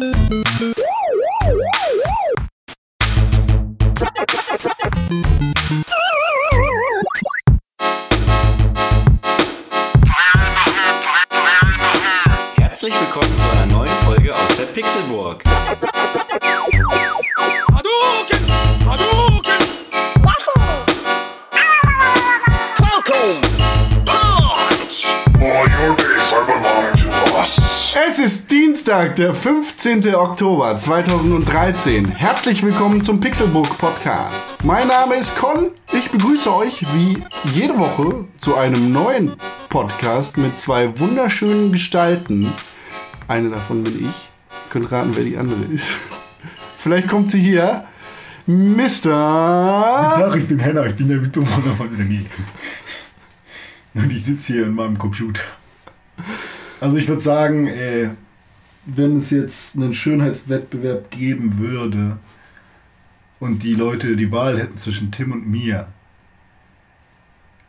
Herzlich Dienstag, der 15. Oktober 2013. Herzlich willkommen zum Pixelbook Podcast. Mein Name ist Con. Ich begrüße euch wie jede Woche zu einem neuen Podcast mit zwei wunderschönen Gestalten. Eine davon bin ich. Ihr könnt raten, wer die andere ist. Vielleicht kommt sie hier. Mr. Ach, ich bin Henna, ich bin der Mitbewohner von René. Und ich sitze hier in meinem Computer. Also ich würde sagen, äh, wenn es jetzt einen Schönheitswettbewerb geben würde und die Leute die Wahl hätten zwischen Tim und mir,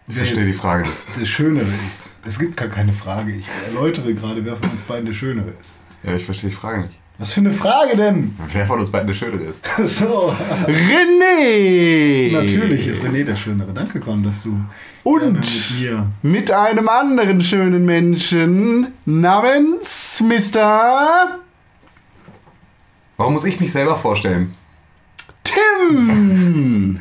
Ich verstehe die Frage nicht. das Schönere ist. Es gibt gar keine Frage. Ich erläutere gerade, wer von uns beiden der Schönere ist. Ja, ich verstehe die Frage nicht. Was für eine Frage denn? Wer von uns beiden der Schönere ist? So, René. natürlich ist René der Schönere. Danke, Con, dass du Und mit mir mit einem anderen schönen Menschen namens Mr. Warum muss ich mich selber vorstellen? Tim.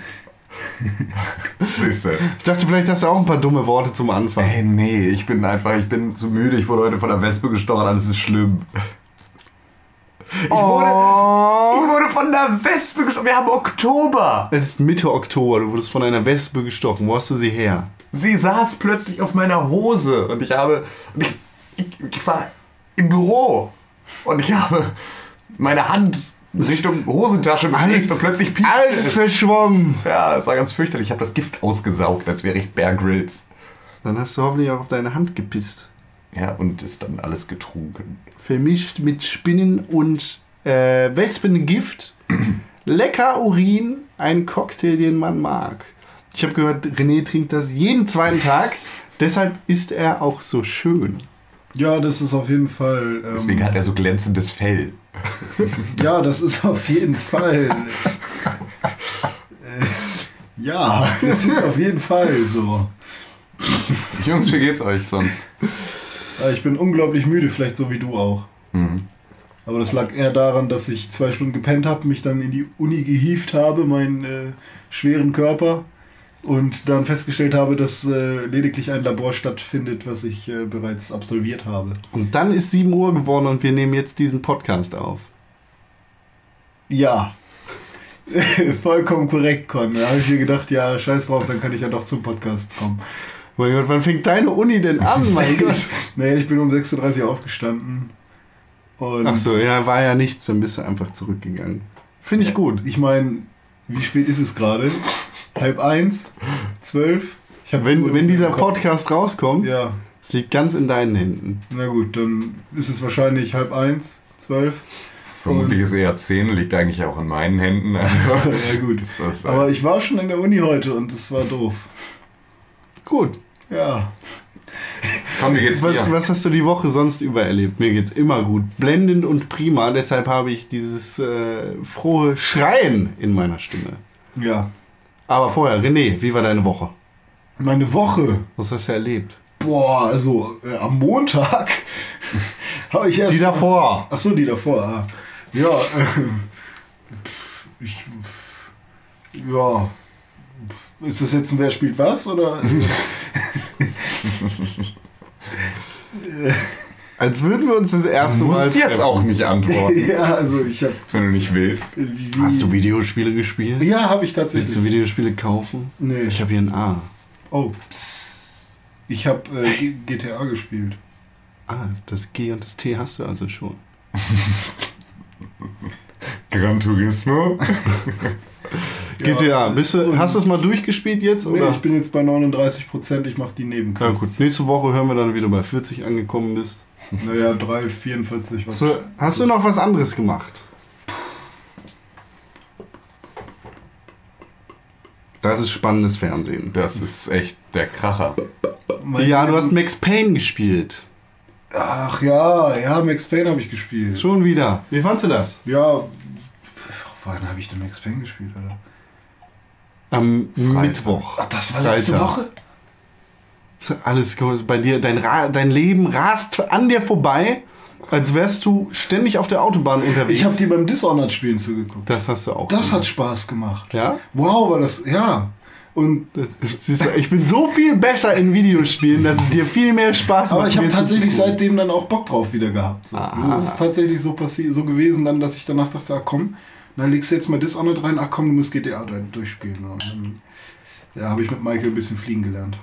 Siehste. Ich dachte, vielleicht hast du auch ein paar dumme Worte zum Anfang. Ey, nee, ich bin einfach, ich bin zu müde. Ich wurde heute von der Wespe gestochen, alles ist schlimm. Ich wurde, Oh. ich wurde von der Wespe gestochen. Wir haben Oktober. Es ist Mitte Oktober, du wurdest von einer Wespe gestochen. Wo hast du sie her? Sie saß plötzlich auf meiner Hose und ich habe, ich, ich, ich war im Büro und ich habe meine Hand Richtung Hosentasche bewegt und plötzlich piepste Alles es. verschwommen. Ja, es war ganz fürchterlich. Ich habe das Gift ausgesaugt, als wäre ich Bear Grylls. Dann hast du hoffentlich auch auf deine Hand gepisst. Ja, und ist dann alles getrunken. Vermischt mit Spinnen und äh, Wespengift. Lecker Urin, ein Cocktail, den man mag. Ich habe gehört, René trinkt das jeden zweiten Tag. Deshalb ist er auch so schön. Ja, das ist auf jeden Fall. Ähm, Deswegen hat er so glänzendes Fell. Ja, das ist auf jeden Fall. äh, ja, das ist auf jeden Fall so. Jungs, wie geht's euch sonst? Äh, Ich bin unglaublich müde, vielleicht so wie du auch. Mhm. Aber das lag eher daran, dass ich zwei Stunden gepennt habe, mich dann in die Uni gehievt habe, meinen äh, schweren Körper. Und dann festgestellt habe, dass äh, lediglich ein Labor stattfindet, was ich äh, bereits absolviert habe. Und dann ist 7 Uhr geworden und wir nehmen jetzt diesen Podcast auf. Ja. Vollkommen korrekt, Con. Da habe ich mir gedacht, ja, scheiß drauf, dann kann ich ja doch zum Podcast kommen. Mein Gott, wann fängt deine Uni denn an, mein Gott? Naja, ich bin um 6.30 Uhr aufgestanden. Und Ach so, ja, war ja nichts, dann bist du einfach zurückgegangen. Finde ich gut. Ich meine, wie spät ist es gerade? Halb eins? Zwölf? Wenn, wenn dieser. Podcast rauskommt, Ja, es liegt ganz in deinen Händen. na gut, dann ist es wahrscheinlich halb eins, zwölf. Vermutlich ist eher 10, liegt eigentlich auch in meinen Händen. Also, Ja gut. Aber ich war schon in der Uni heute und es war doof. Gut. Ja. komm, wie geht's Was, was hast du die Woche sonst über erlebt? Mir geht's immer gut. Blendend und prima. Deshalb habe ich dieses äh, frohe Schreien in meiner Stimme. Ja. Aber vorher, René, wie war deine Woche? Meine Woche. Was hast du erlebt? Boah, also äh, am Montag habe ich erst. Die davor. Ach so, die davor. Ah. Ja, pf, ich. Ja. Ist das jetzt ein Wer spielt was? Oder? Als würden wir uns das erste Du Mal. musst jetzt auch nicht antworten, ja, also ich habe. wenn du nicht willst. Hast du Videospiele gespielt? Ja, habe ich Willst du tatsächlich. Videospiele kaufen? Nee. Ich habe hier ein A. Oh. Psst. Ich habe äh, GTA gespielt. Ah, das G und das T hast du also schon. Gran Turismo? GTA, bist du, hast du es mal durchgespielt jetzt? Nee, Oder? ich bin jetzt bei 39 Prozent, ich mache die ja, Nebenquests. gut. Nächste Woche hören wir dann wieder bei 40 angekommen bist. Naja, 3, 44, was. So, hast du noch was anderes gemacht? Das ist spannendes Fernsehen. Das ist echt der Kracher. Mein Ja, du hast Max Payne gespielt. Ach ja, ja, Max Payne habe ich gespielt. Schon wieder. Wie fandst du das? Ja, wann habe ich denn Max Payne gespielt, Alter? Am Mittwoch. Ach, das war letzte Freitag. Woche? Alles bei dir, dein, Ra dein Leben rast an dir vorbei, als wärst du ständig auf der Autobahn unterwegs. Ich habe dir beim Dishonored-Spielen zugeguckt. das hast du auch. Das gemacht. hat Spaß gemacht. Ja? Wow, war das, ja. Und Das, siehst du, ich bin so viel besser in Videospielen, dass es dir viel mehr Spaß macht. Aber ich habe tatsächlich seitdem dann auch Bock drauf wieder gehabt. So. Aha. Das ist tatsächlich so passiert, so gewesen dann, dass ich danach dachte, ah, komm, dann legst du jetzt mal Dishonored rein, ach komm, du musst GTA da durchspielen. Und dann ja, habe ich mit Michael ein bisschen fliegen gelernt.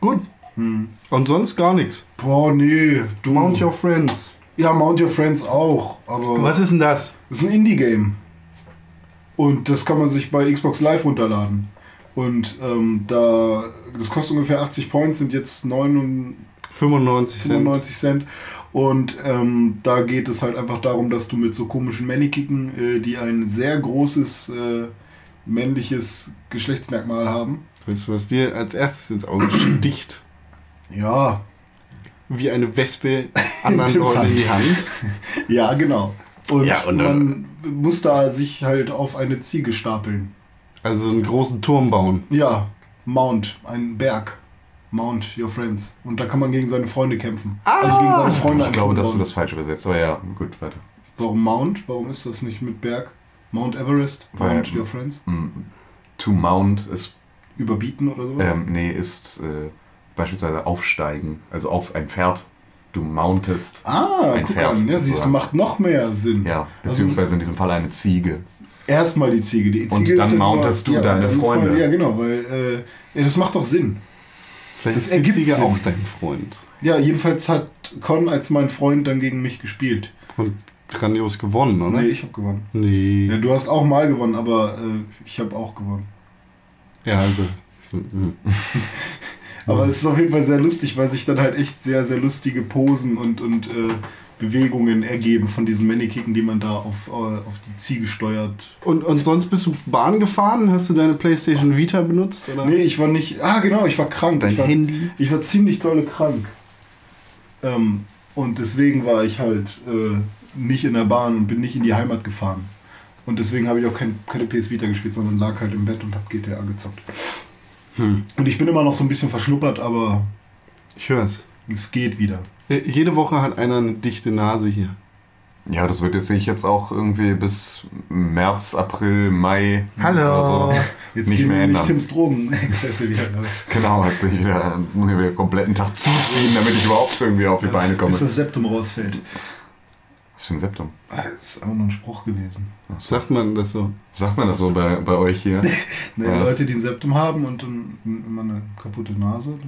Gut. Hm. Und sonst gar nichts. Boah, nee. Du, Mount Your Friends. ja, Mount Your Friends auch. Aber Was ist denn das? das ist ein Indie-Game. Und das kann man sich bei Xbox Live runterladen. Und ähm, da, das kostet ungefähr 80 Points, sind jetzt 9 95 Cent. 95 Cent. Und ähm, da geht es halt einfach darum, dass du mit so komischen Mannequin, äh, die ein sehr großes äh, männliches Geschlechtsmerkmal haben. Weißt du, was dir als erstes ins Auge sticht? Ja, Wie eine Wespe anderen Leuten in die Hand. ja, genau. Und, Ja, und, äh, man muss da sich halt auf eine Ziege stapeln. Also einen großen Turm bauen. Ja, Mount, ein Berg. Mount Your Friends. Und da kann man gegen seine Freunde kämpfen. also gegen seine Freunde Ich glaube, dass du das falsch übersetzt, aber ja, gut, weiter. Warum Mount? Warum ist das nicht mit Berg? Mount Everest? Weil- Mount Your Friends? To mount ist, Überbieten oder sowas? ähm, nee, ist äh, beispielsweise aufsteigen, also auf ein Pferd. Du mountest Ah, ein guck Pferd. an, ja, siehst du, macht noch mehr Sinn. Ja, beziehungsweise in diesem Fall eine Ziege. Also erstmal die Ziege. Die Ziege Und dann ja mountest du deine dann Freunde. Ja, genau, weil äh, ja, das macht doch Sinn. Vielleicht Das ist ergibt Ziege Sinn. auch dein Freund. Ja, jedenfalls hat Con als mein Freund dann gegen mich gespielt. Und grandios gewonnen, oder? Nee, ich habe gewonnen. Nee. Ja, du hast auch mal gewonnen, aber äh, ich habe auch gewonnen. Ja, also. Aber es ist auf jeden Fall sehr lustig, weil sich dann halt echt sehr, sehr lustige Posen und, und äh, Bewegungen ergeben von diesen Mannequin, die man da auf, äh, auf die Ziege steuert. Und, und sonst bist du Bahn gefahren? Hast du deine Playstation Vita benutzt? Oder? Nee, ich war nicht. Ah, genau, ich war krank. Dein ich war, Handy? Ich war ziemlich dolle krank. Ähm, und deswegen war ich halt äh, nicht in der Bahn und bin nicht in die Heimat gefahren. Und deswegen habe ich auch kein, keine PS Vita gespielt, sondern lag halt im Bett und habe GTA gezockt. Hm. Und ich bin immer noch so ein bisschen verschnuppert, aber Ich hör's. es geht wieder. Jede Woche hat einer eine dichte Nase hier. Ja, das wird jetzt sich jetzt auch irgendwie bis März, April, Mai Hallo. so Jetzt nicht gehen mehr ändern. Tims Drogenexzesse wieder los. Genau, jetzt bin ich wieder, muss ich wieder kompletten Tag zuziehen, damit ich überhaupt irgendwie auf die Beine komme. Bis das Septum rausfällt. Was für ein Septum? Ah, Das ist einfach nur ein Spruch gewesen. Sagt man das so? Sagt man das so bei, bei euch hier? Ne, Ja. Leute, die ein Septum haben und dann immer eine kaputte Nase.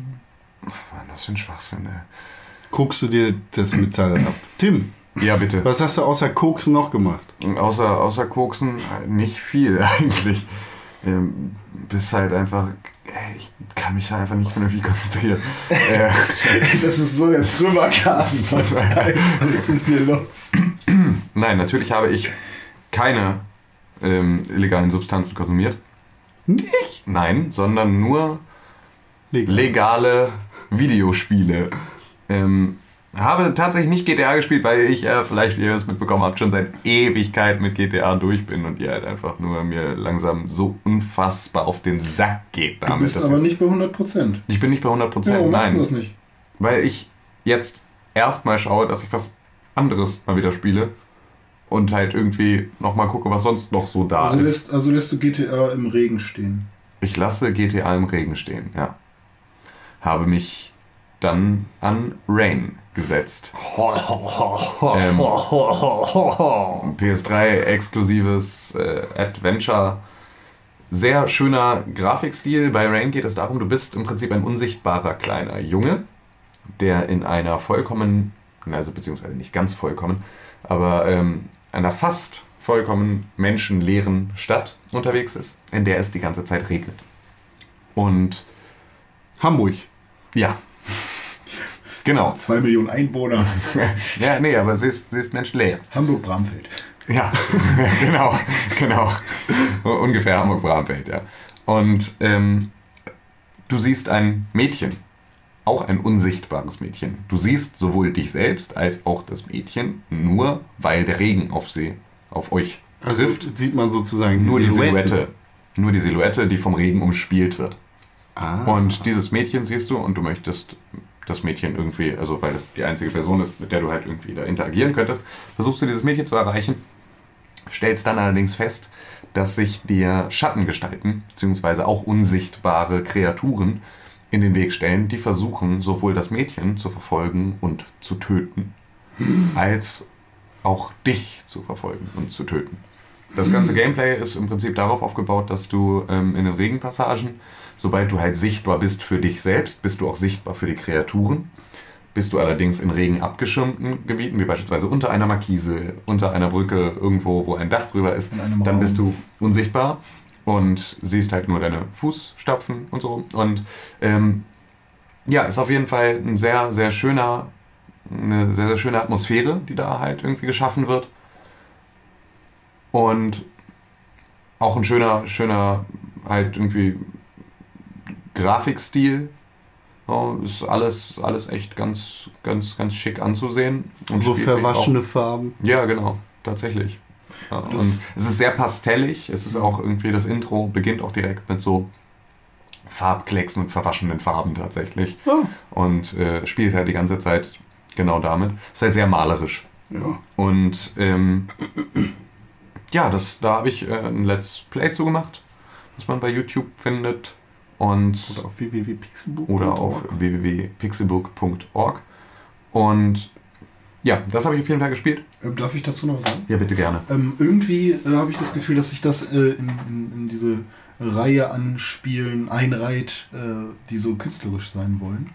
Was war denn das für ein Schwachsinn, ey? Guckst du dir das Metall ab? Tim, Ja, bitte. was hast du außer Koks noch gemacht? Außer, außer Koksen nicht viel eigentlich. Ähm, bis halt einfach, ich kann mich da einfach nicht vernünftig konzentrieren. äh, Das ist so der Trümmercast. Was ist hier los? nein, natürlich habe ich keine ähm, illegalen Substanzen konsumiert. Nicht? Nein, sondern nur Legal. legale Videospiele. Ähm, habe tatsächlich nicht GTA gespielt, weil ich ja, vielleicht wie ihr es mitbekommen habt, schon seit Ewigkeit mit GTA durch bin und ihr halt einfach nur mir langsam so unfassbar auf den Sack geht Du damit. bist dass aber ich- nicht bei 100 Prozent. ich bin nicht bei 100 Ja, Prozent, warum machst nein. du das nicht? Weil ich jetzt erstmal schaue, dass ich was anderes mal wieder spiele und halt irgendwie nochmal gucke, was sonst noch so da Also ist. lässt, also lässt du GTA im Regen stehen. Ich lasse GTA im Regen stehen, ja. Habe mich dann an Rain gesetzt. ähm, PS3 exklusives äh, Adventure. Sehr schöner Grafikstil. Bei Rain geht es darum, du bist im Prinzip ein unsichtbarer kleiner Junge, der in einer vollkommen, also beziehungsweise nicht ganz vollkommen, aber ähm, einer fast vollkommen menschenleeren Stadt unterwegs ist, in der es die ganze Zeit regnet. Und Hamburg. ja. Genau. Zwei Millionen Einwohner. Ja, nee, aber sie ist, sie ist menschenleer. Hamburg-Bramfeld. Ja, genau, genau. Ungefähr Hamburg-Bramfeld, ja. Und ähm, du siehst ein Mädchen auch ein unsichtbares Mädchen. Du siehst sowohl dich selbst als auch das Mädchen nur, weil der Regen auf sie, auf euch Also trifft. sieht man sozusagen nur die Silhouetten. Silhouette. Nur die Silhouette, die vom Regen umspielt wird. Ah. Und dieses Mädchen siehst du und du möchtest das Mädchen irgendwie, also weil das die einzige Person ist, mit der du halt irgendwie da interagieren könntest, versuchst du dieses Mädchen zu erreichen, stellst dann allerdings fest, dass sich dir Schattengestalten, beziehungsweise auch unsichtbare Kreaturen in den Weg stellen, die versuchen, sowohl das Mädchen zu verfolgen und zu töten, als auch dich zu verfolgen und zu töten. Das ganze Gameplay ist im Prinzip darauf aufgebaut, dass du ähm, in den Regenpassagen, sobald du halt sichtbar bist für dich selbst, bist du auch sichtbar für die Kreaturen. Bist du allerdings in Regen abgeschirmten Gebieten, wie beispielsweise unter einer Markise, unter einer Brücke, irgendwo, wo ein Dach drüber ist, dann bist du unsichtbar und siehst halt nur deine Fußstapfen und so. Und ähm, ja, ist auf jeden Fall ein sehr, sehr schöner, eine sehr, sehr schöne Atmosphäre, die da halt irgendwie geschaffen wird. Und auch ein schöner, schöner halt irgendwie Grafikstil. So, ist alles, alles echt ganz, ganz, ganz schick anzusehen. Und so verwaschene Farben. Auch, ja, genau, tatsächlich. Ja, und es ist sehr pastellig. Es ist auch irgendwie, das Intro beginnt auch direkt mit so Farbklecksen und verwaschenen Farben tatsächlich. Ah. Und äh, spielt halt die ganze Zeit genau damit. Ist halt sehr malerisch. Ja. Und ähm, ja, das, da habe ich äh, ein Let's Play zu gemacht, was man bei YouTube findet. Und Oder auf www.pixelbook. oder auf www.pixelbook.org. Und ja, das habe ich auf jeden Fall gespielt. Ähm, darf ich dazu noch was sagen? Ja, bitte gerne. Ähm, irgendwie äh, habe ich das Gefühl, dass sich das äh, in, in, in diese Reihe an Spielen einreiht, äh, die so künstlerisch sein wollen.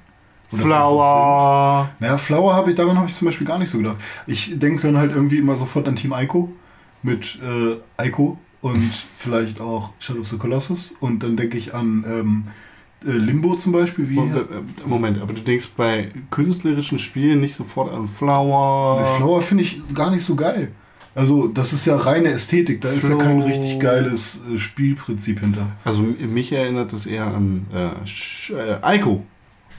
Oder Flower. Naja, Flower habe ich, daran habe ich zum Beispiel gar nicht so gedacht. Ich denke dann halt irgendwie immer sofort an Team Ico mit äh, Ico und vielleicht auch Shadow of the Colossus und dann denke ich an ähm, äh, Limbo zum Beispiel, wie Moment, äh, Moment, aber du denkst bei künstlerischen Spielen nicht sofort an Flower. Mit Flower finde ich gar nicht so geil. Also, das ist ja reine Ästhetik, da ist ja kein Flow. richtig geiles äh, Spielprinzip hinter. Also mich erinnert das eher an äh, Sch- äh, Ico.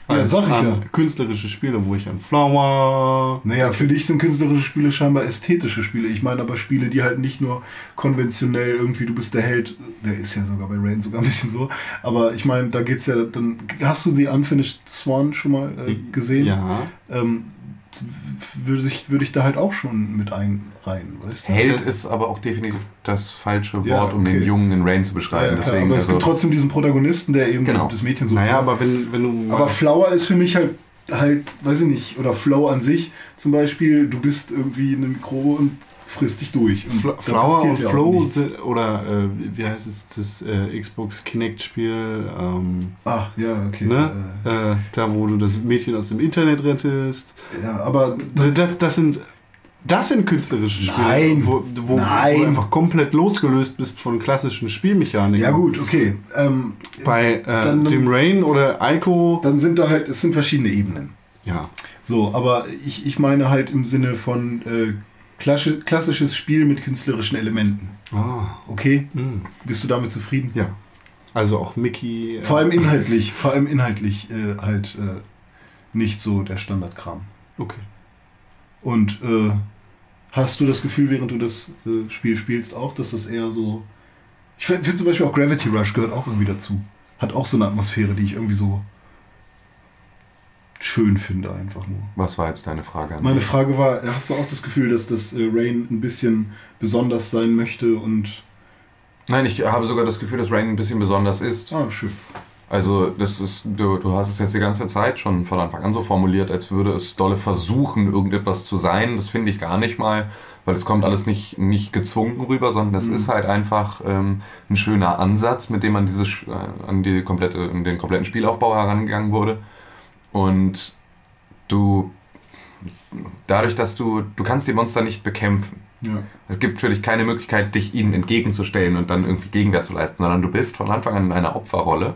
Ja, sag ich ja. künstlerische Spiele, wo ich an Flower. Naja, für dich sind künstlerische Spiele scheinbar ästhetische Spiele. Ich meine aber Spiele, die halt nicht nur konventionell irgendwie, du bist der Held, der ist ja sogar bei Rain sogar ein bisschen so, aber ich meine, da geht's ja dann. Hast du The Unfinished Swan schon mal äh, gesehen? Ja. Ähm, würde ich, würde ich da halt auch schon mit einreihen, weißt du? Held ist aber auch definitiv das falsche Wort, Ja, um okay. den Jungen in Rain zu beschreiben. ja, Deswegen, aber es also, gibt trotzdem diesen Protagonisten, der eben Genau. das Mädchen so. Naja, aber wenn, wenn du. Aber Flower ist für mich halt, halt, weiß ich nicht, oder Flow an sich zum Beispiel, du bist irgendwie in einem Mikro und frisst dich durch. Und Fl da Flower und ja Flow oder äh, wie heißt es, das äh, Xbox Kinect-Spiel, ähm, Ah, ja, okay. ne? Äh, da wo du das Mädchen aus dem Internet rettest. Äh, ja, aber Das, das, sind. Das sind künstlerische Spiele, Nein. wo, wo, wo Nein. du einfach komplett losgelöst bist von klassischen Spielmechaniken. ja gut, okay. Ähm, Bei äh, Dann- dem Rain oder Ico. dann sind da halt, es sind verschiedene Ebenen. Ja. So, aber ich, ich meine halt im Sinne von äh, klassisches Spiel mit künstlerischen Elementen. Ah, Okay? mm. Bist du damit zufrieden? Ja. Also auch Mickey. äh, Vor allem inhaltlich, vor allem inhaltlich äh, halt äh, nicht so der Standardkram. Okay. Und äh, hast du das Gefühl, während du das äh, Spiel spielst, auch, dass das eher so. Ich finde zum Beispiel auch Gravity Rush gehört auch irgendwie dazu. Hat auch so eine Atmosphäre, die ich irgendwie so schön finde, einfach nur. was war jetzt deine Frage an Meine? Frage war, hast du auch das Gefühl, dass das äh, Rain ein bisschen besonders sein möchte und. Nein, ich habe sogar das Gefühl, dass Rain ein bisschen besonders ist. Ah, schön. Also, das ist, du, du hast es jetzt die ganze Zeit schon von Anfang an so formuliert, als würde es dolle versuchen, irgendetwas zu sein. Das finde ich gar nicht mal, weil es kommt alles nicht, nicht gezwungen rüber, sondern das ist halt einfach ähm, ein schöner Ansatz, mit dem man dieses, Sch- äh, an, die komplette, an den kompletten Spielaufbau herangegangen wurde. Und du, dadurch, dass du, du kannst die Monster nicht bekämpfen. Ja. Es gibt für dich keine Möglichkeit, dich ihnen entgegenzustellen und dann irgendwie Gegenwehr zu leisten, sondern du bist von Anfang an in einer Opferrolle,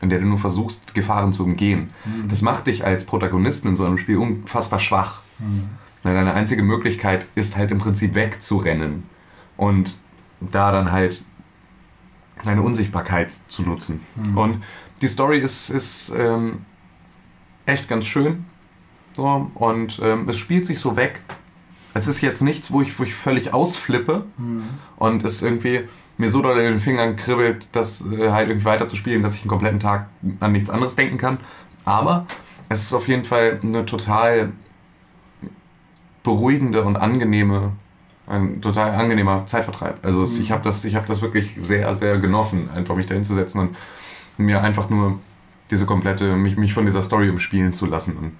in der du nur versuchst, Gefahren zu umgehen. Das macht dich als Protagonisten in so einem Spiel unfassbar schwach. Weil Deine einzige Möglichkeit ist halt im Prinzip wegzurennen und da dann halt deine Unsichtbarkeit zu nutzen. Und die Story ist, ist ähm, echt ganz schön. So, und ähm, es spielt sich so weg. Es ist jetzt nichts, wo ich, wo ich völlig ausflippe und es irgendwie mir so doll in den Fingern kribbelt, das äh, halt irgendwie weiter zu spielen, dass ich einen kompletten Tag an nichts anderes denken kann. Aber es ist auf jeden Fall eine total beruhigende und angenehme, ein total angenehmer Zeitvertreib. Also es- ich habe das, ich hab das wirklich sehr, sehr genossen, einfach mich da hinzusetzen und mir einfach nur diese komplette, mich, mich von dieser Story umspielen zu lassen und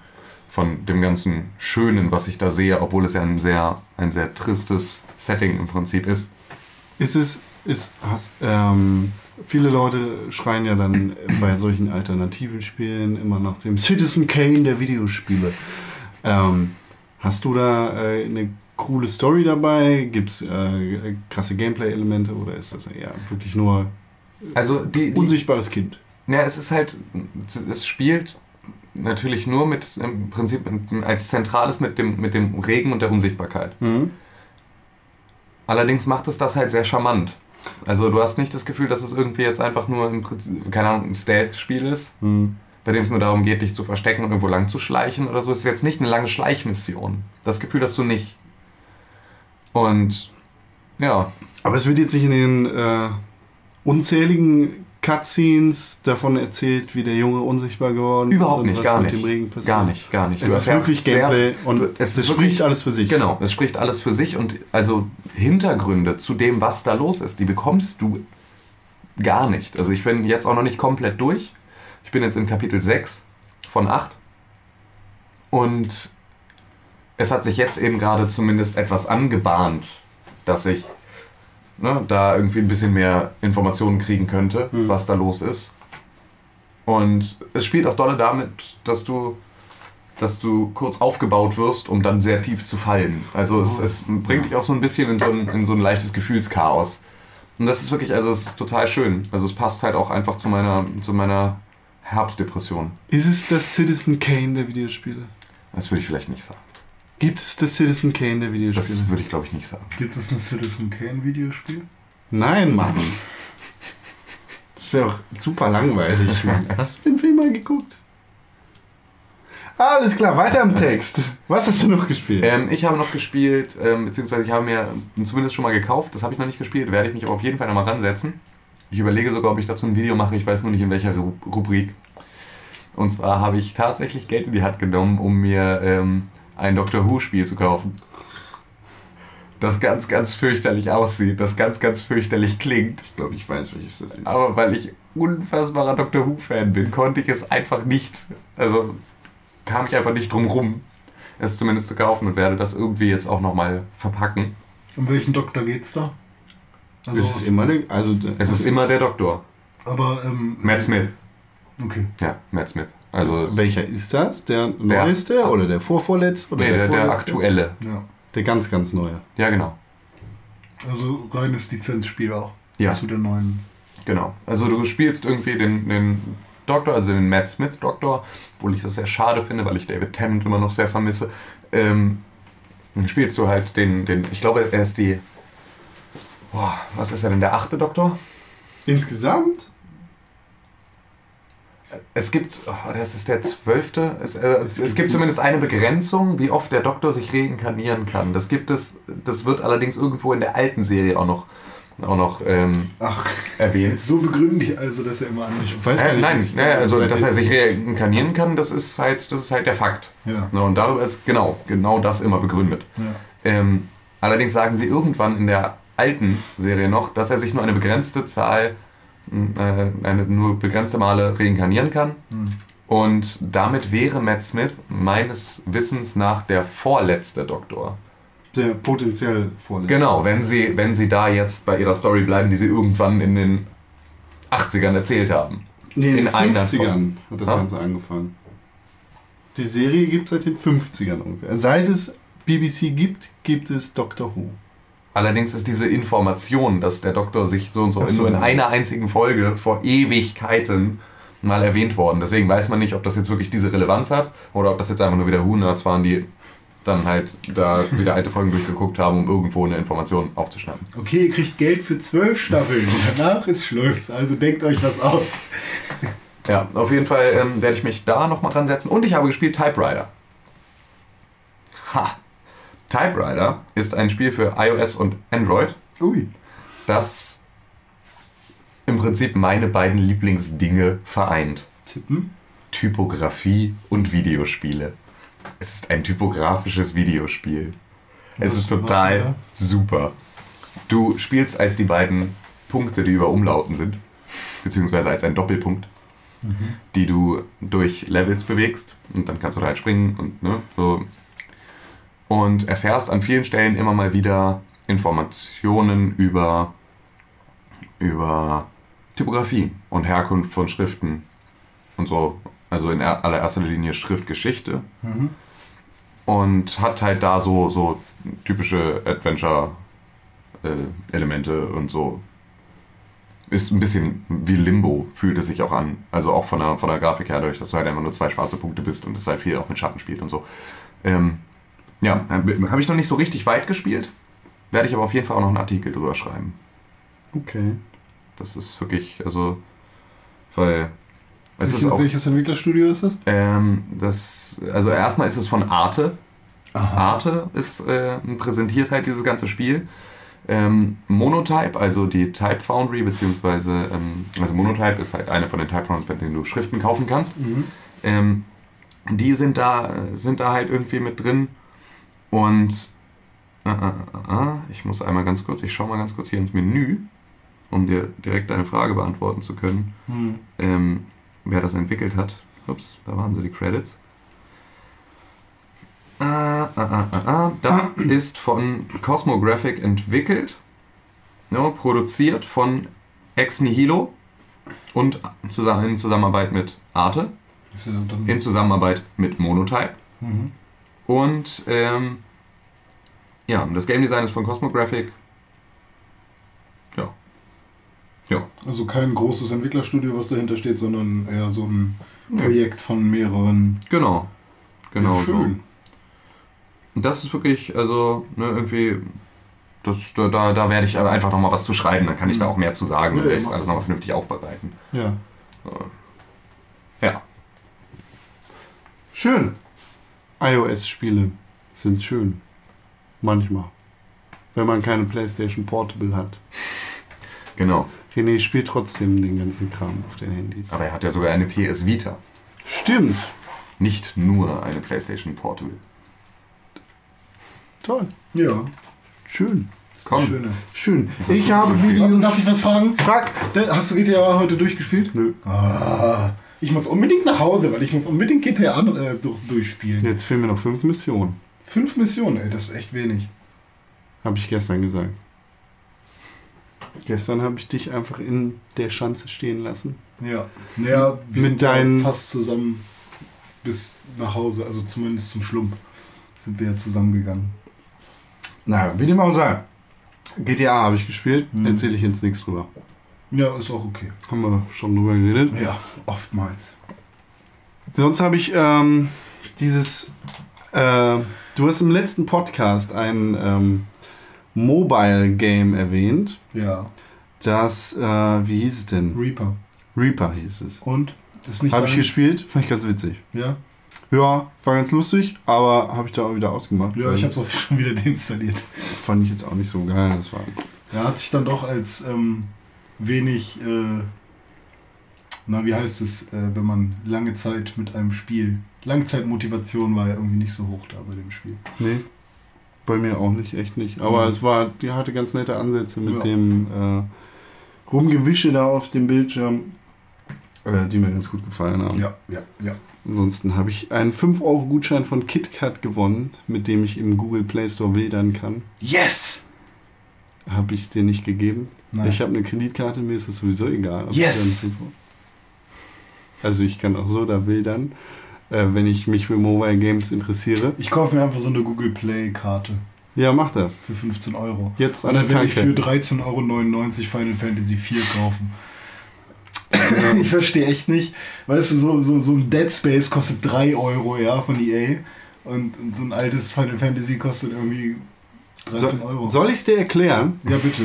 von dem ganzen Schönen, was ich da sehe, obwohl es ja ein sehr, ein sehr tristes Setting im Prinzip ist. Ist es, ist, hast, ähm, viele Leute schreien ja dann bei solchen alternativen Spielen immer nach dem Citizen Kane der Videospiele. Ähm, hast du da äh, eine coole Story dabei? Gibt es äh, krasse Gameplay-Elemente oder ist das eher wirklich nur Also die, die unsichtbares Kind? Ja, es ist halt, es spielt natürlich nur mit, im Prinzip als Zentrales mit dem, mit dem Regen und der Unsichtbarkeit. Mhm. Allerdings macht es das halt sehr charmant. Also du hast nicht das Gefühl, dass es irgendwie jetzt einfach nur im Prinzip, keine Ahnung, ein Stealth-Spiel ist, Mhm. bei dem es nur darum geht, dich zu verstecken und irgendwo lang zu schleichen oder so. Es ist jetzt nicht eine lange Schleichmission. Das Gefühl hast du nicht. Und ja, Aber es wird jetzt nicht in den äh, unzähligen Cutscenes davon erzählt, wie der Junge unsichtbar geworden Überhaupt und nicht, was gar nicht. dem Regen passiert. Gar nicht, gar nicht. Es Du ist wirklich sehr- Gameplay und du- es, ist spricht wirklich- alles für sich. Genau, es spricht alles für sich und also Hintergründe zu dem, was da los ist, die bekommst du gar nicht. Also ich bin jetzt auch noch nicht komplett durch. Ich bin jetzt in Kapitel 6 von 8 und es hat sich jetzt eben gerade zumindest etwas angebahnt, dass ich ne, da irgendwie ein bisschen mehr Informationen kriegen könnte, was da los ist. Und es spielt auch dolle damit, dass du dass du kurz aufgebaut wirst, um dann sehr tief zu fallen. Also es, es bringt dich auch so ein bisschen in so ein, in so ein leichtes Gefühlschaos. Und das ist wirklich, also es ist total schön. Also es passt halt auch einfach zu meiner, zu meiner Herbstdepression. Ist es das Citizen Kane der Videospiele? Das würde ich vielleicht nicht sagen. Gibt es das Citizen Kane der Videospiele? Das würde ich glaube ich nicht sagen. Gibt es ein Citizen Kane Videospiel? Nein, Mann. Das wäre doch super langweilig. Mann. Hast du den Film mal geguckt? Alles klar, weiter im Text. Was hast du noch gespielt? Ähm, ich habe noch gespielt, ähm, beziehungsweise ich habe mir zumindest schon mal gekauft. Das habe ich noch nicht gespielt, werde ich mich aber auf jeden Fall nochmal ransetzen. Ich überlege sogar, ob ich dazu ein Video mache, ich weiß nur nicht in welcher Ru Rubrik. Und zwar habe ich tatsächlich Geld in die Hand genommen, um mir ähm, ein Doctor Who-Spiel zu kaufen. Das ganz, ganz fürchterlich aussieht, das ganz, ganz fürchterlich klingt. ich glaube, ich weiß, welches das ist. Aber weil ich unfassbarer Doctor Who-Fan bin, konnte ich es einfach nicht, also kam ich einfach nicht drum rum, es zumindest zu kaufen und werde das irgendwie jetzt auch nochmal verpacken. Um welchen Doktor geht's da? Also, es ist immer der, also Es ist immer der Doktor. aber, ähm, Matt Smith. Okay. Ja, Matt Smith. Also welcher ist das? Der neueste oder der vorvorletzte oder nee, der, der aktuelle. Ja. Der ganz, ganz neue. Ja, genau. Also reines Lizenzspiel auch. Ja. Zu der neuen. Genau. Also du spielst irgendwie den, den Doktor, also den Matt Smith Doktor, obwohl ich das sehr schade finde, weil ich David Tennant immer noch sehr vermisse. Ähm, dann spielst du halt den, den, ich glaube, er ist die, boah, was ist er denn, der achte Doktor? Insgesamt? Es gibt, oh, das ist der zwölfte. Es, äh, es, gibt zumindest eine Begrenzung, wie oft der Doktor sich reinkarnieren kann. Das gibt es, das wird allerdings irgendwo in der alten Serie auch noch, auch noch ähm, Ach, erwähnt. so begründen die also, dass er immer anders Ich weiß Äh, nein, ist- naja, also dass er sich reinkarnieren kann, das ist halt, das ist halt der Fakt. Ja. Ne, und darüber ist genau, genau das immer begründet. Ja. Ähm, allerdings sagen sie irgendwann in der alten Serie noch, dass er sich nur eine begrenzte Zahl, äh, eine nur begrenzte Male reinkarnieren kann. Und damit wäre Matt Smith meines Wissens nach der vorletzte Doktor. Der potenziell vorletzte. Genau, wenn sie, wenn sie da jetzt bei ihrer Story bleiben, die sie irgendwann in den 80ern erzählt haben. Nee, in den in einer 50ern hat das Ha? Ganze angefangen. Die Serie gibt es seit den 50ern ungefähr. Seit es BBC gibt, gibt es Doctor Who. Allerdings ist diese Information, dass der Doktor sich so und so, so, nur in einer einzigen Folge vor Ewigkeiten mal erwähnt worden. Deswegen weiß man nicht, ob das jetzt wirklich diese Relevanz hat oder ob das jetzt einfach nur wieder Who-Nerds waren, die dann halt da wieder alte Folgen durchgeguckt haben, um irgendwo eine Information aufzuschnappen. Okay, ihr kriegt Geld für zwölf Staffeln. Danach ist Schluss. Also denkt euch was aus. Ja, auf jeden Fall ähm, werde ich mich da nochmal dran setzen. Und ich habe gespielt Typewriter. Ha! Typewriter ist ein Spiel für iOS und Android, Ui. das im Prinzip meine beiden Lieblingsdinge vereint. Tippen? Typografie und Videospiele. Es ist ein typografisches Videospiel. Es ist total ja. super. Du spielst als die beiden Punkte, die über Umlauten sind, beziehungsweise als ein Doppelpunkt, die du durch Levels bewegst und dann kannst du da halt springen und ne, so. Und erfährst an vielen Stellen immer mal wieder Informationen über, über Typografie und Herkunft von Schriften und so. Also in er- allererster Linie Schriftgeschichte. Und hat halt da so, so typische Adventure-Elemente und so. Ist ein bisschen wie Limbo, fühlt es sich auch an. Also auch von der, von der Grafik her, dadurch, dass du halt einfach nur zwei schwarze Punkte bist und es halt viel auch mit Schatten spielt und so. Ähm, ja, habe ich noch nicht so richtig weit gespielt. Werde ich aber auf jeden Fall auch noch einen Artikel drüber schreiben. Okay. Das ist wirklich, also, weil es ist Welches, auch, welches Entwicklerstudio ist das? ähm, das, also erstmal ist es von Arte. Arte ist, äh, präsentiert halt dieses ganze Spiel. Ähm, Monotype, also die Type Foundry, beziehungsweise, ähm, also Monotype ist halt eine von den Type Foundries, bei denen du Schriften kaufen kannst. Ähm, die sind da, sind da halt irgendwie mit drin. Und äh, äh, äh, äh, ich muss einmal ganz kurz, ich schaue mal ganz kurz hier ins Menü, um dir direkt deine Frage beantworten zu können, ähm, wer das entwickelt hat. Ups, da waren sie die Credits. Ah. Das ist von Cosmographic entwickelt, ja, produziert von Ex Nihilo und in Zusammenarbeit mit Arte, in Zusammenarbeit mit Monotype. Und ähm, ja, das Game Design ist von Cosmographic. Ja. Ja. also kein großes Entwicklerstudio, was dahinter steht, sondern eher so ein Projekt von mehreren. Genau. Genau Ja, so. schön. Und Das ist wirklich, also, ne, irgendwie, das, da, da, da werde ich einfach nochmal was zu schreiben, dann kann ich da auch mehr zu sagen, Ja, dann werde ich das alles nochmal vernünftig aufbereiten. Ja. Ja. Schön. iOS-Spiele sind schön. Manchmal. Wenn man keine PlayStation Portable hat. Genau. René spielt trotzdem den ganzen Kram auf den Handys. Aber er hat ja sogar eine PS Vita. Stimmt. Nicht nur eine PlayStation Portable. Toll. Ja. Schön. Das ist Komm. Schön. du Ich habe Videos. darf ich was fragen? Frag. Hast du GTA heute durchgespielt? Nö. Ah, ich muss unbedingt nach Hause, weil ich muss unbedingt GTA äh, durch, durchspielen. Jetzt fehlen mir noch fünf Missionen. Fünf Missionen, ey, das ist echt wenig. Habe ich gestern gesagt. Gestern habe ich dich einfach in der Schanze stehen lassen. Ja. Naja, wir Mit sind deinen- fast zusammen bis nach Hause, also zumindest zum Schlump sind wir ja zusammengegangen. Na, wie dem auch sei. GTA habe ich gespielt, Mhm. erzähle ich jetzt nichts drüber. Ja, ist auch okay. Haben wir schon drüber geredet. Ja, oftmals. Sonst habe ich ähm, dieses. Äh, du hast im letzten Podcast ein ähm, Mobile Game erwähnt. Ja. Das, äh, wie hieß es denn? Reaper. Reaper hieß es. Und? Ist nicht Habe ich gespielt, fand ich ganz witzig. Ja. Ja, war ganz lustig, aber habe ich da auch wieder ausgemacht. Ja, ich habe es auch schon wieder deinstalliert. Fand ich jetzt auch nicht so geil. Das war. Ja, hat sich dann doch als ähm, wenig, äh, na wie heißt es, äh, wenn man lange Zeit mit einem Spiel, Langzeitmotivation war ja irgendwie nicht so hoch da bei dem Spiel. Nee. Bei mir auch nicht, echt nicht. Aber Mhm. es war, die hatte ganz nette Ansätze mit Ja. dem äh, Rumgewische da auf dem Bildschirm, äh, die mir ganz gut gefallen haben. Ja, ja, ja. Ansonsten habe ich einen 5-Euro-Gutschein von KitKat gewonnen, mit dem ich im Google Play Store wildern kann. Yes! Habe ich dir nicht gegeben. Nein. Ich habe eine Kreditkarte, mir ist das sowieso egal. Yes! ich dann 5 Euro- Also ich kann auch so da wildern, äh, wenn ich mich für Mobile Games interessiere. Ich kaufe mir einfach so eine Google Play Karte Ja, mach das. für 15 Euro. Jetzt Und an dann will ich für 13,99 Euro Final Fantasy 4 kaufen. ich verstehe echt nicht. Weißt du, so, so, so ein Dead Space kostet 3 Euro, ja, von EA. Und, und so ein altes Final Fantasy kostet irgendwie 13 So, Euro. soll ich es dir erklären? Ja, bitte.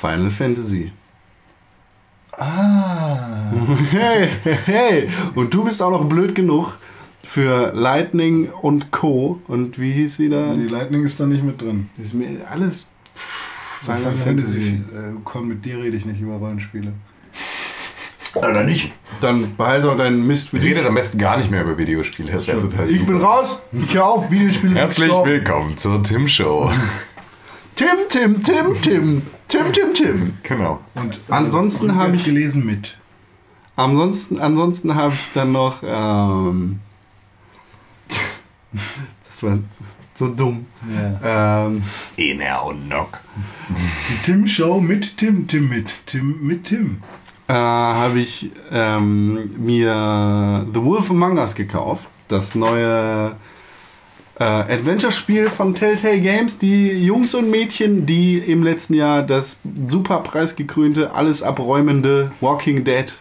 Final Fantasy. Ah. Hey, hey, hey. Und du bist auch noch blöd genug für Lightning und Co. Und wie hieß sie da? Die Lightning ist da nicht mit drin. Das ist mir alles Final Fantasy. Äh, Con, mit dir rede ich nicht über Rollenspiele. Oder nicht? Dann behalte auch deinen Mist für dich. Redet am besten gar nicht mehr über Videospiele. Das wäre total Ich bin raus. Ich höre auf. Videospiele sind Herzlich willkommen zur Tim Show. Tim, Tim, Tim, Tim. Tim, Tim, Tim. genau. Und Ansonsten habe ich- gelesen mit. Ansonsten, ansonsten habe ich dann noch. Ähm, das war so dumm. Ja. Ähm, Ener und Nock. Die Tim Show mit Tim, Tim mit Tim mit Tim. äh, habe ich ähm, mir The Wolf Among Us gekauft. Das neue äh, Adventure-Spiel von Telltale Games. Die Jungs und Mädchen, die im letzten Jahr das super preisgekrönte, alles abräumende Walking Dead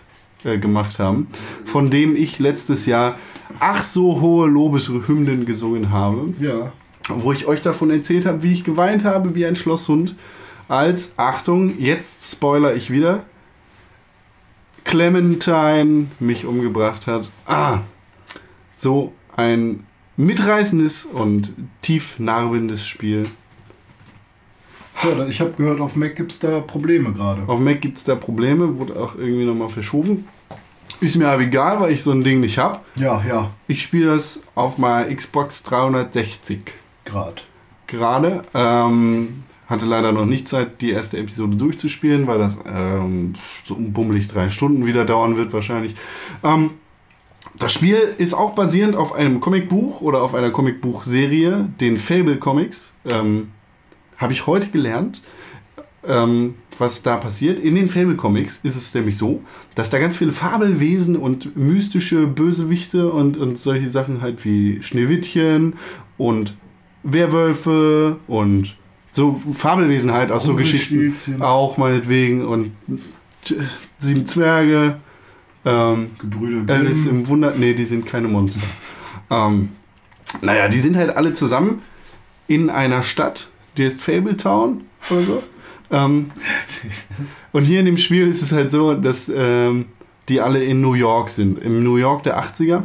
äh, gemacht haben. Von dem ich letztes Jahr ach so hohe Lobeshymnen gesungen habe Ja. wo ich euch davon erzählt habe, wie ich geweint habe wie ein Schlosshund, als, Achtung, jetzt spoiler ich wieder, Clementine mich umgebracht hat. Ah, so ein mitreißendes und tief narbendes Spiel. ja ich habe gehört, auf Mac gibt es da Probleme gerade. Auf Mac gibt es da Probleme, wurde auch irgendwie nochmal verschoben. Ist mir aber egal, weil ich so ein Ding nicht habe. Ja, ja, Ich spiele das auf meiner Xbox 360. gerade. gerade. Ähm, hatte leider noch nicht Zeit, die erste Episode durchzuspielen, weil das ähm, so bummelig drei Stunden wieder dauern wird wahrscheinlich. Ähm, das Spiel ist auch basierend auf einem Comicbuch oder auf einer Comicbuchserie, den Fable Comics. Ähm, Habe ich heute gelernt, ähm, was da passiert. In den Fable Comics ist es nämlich so, dass da ganz viele Fabelwesen und mystische Bösewichte und, und solche Sachen halt wie Schneewittchen und Werwölfe und so Fabelwesen halt aus so Geschichten auch meinetwegen und sieben Zwerge, ähm, Gebrüder Alice Grimm. im Wunder, nee, die sind keine Monster. ähm, naja, die sind halt alle zusammen in einer Stadt, die heißt Fabletown oder so. Ähm, und hier in dem Spiel ist es halt so, dass ähm, die alle in New York sind. Im New York der 80er.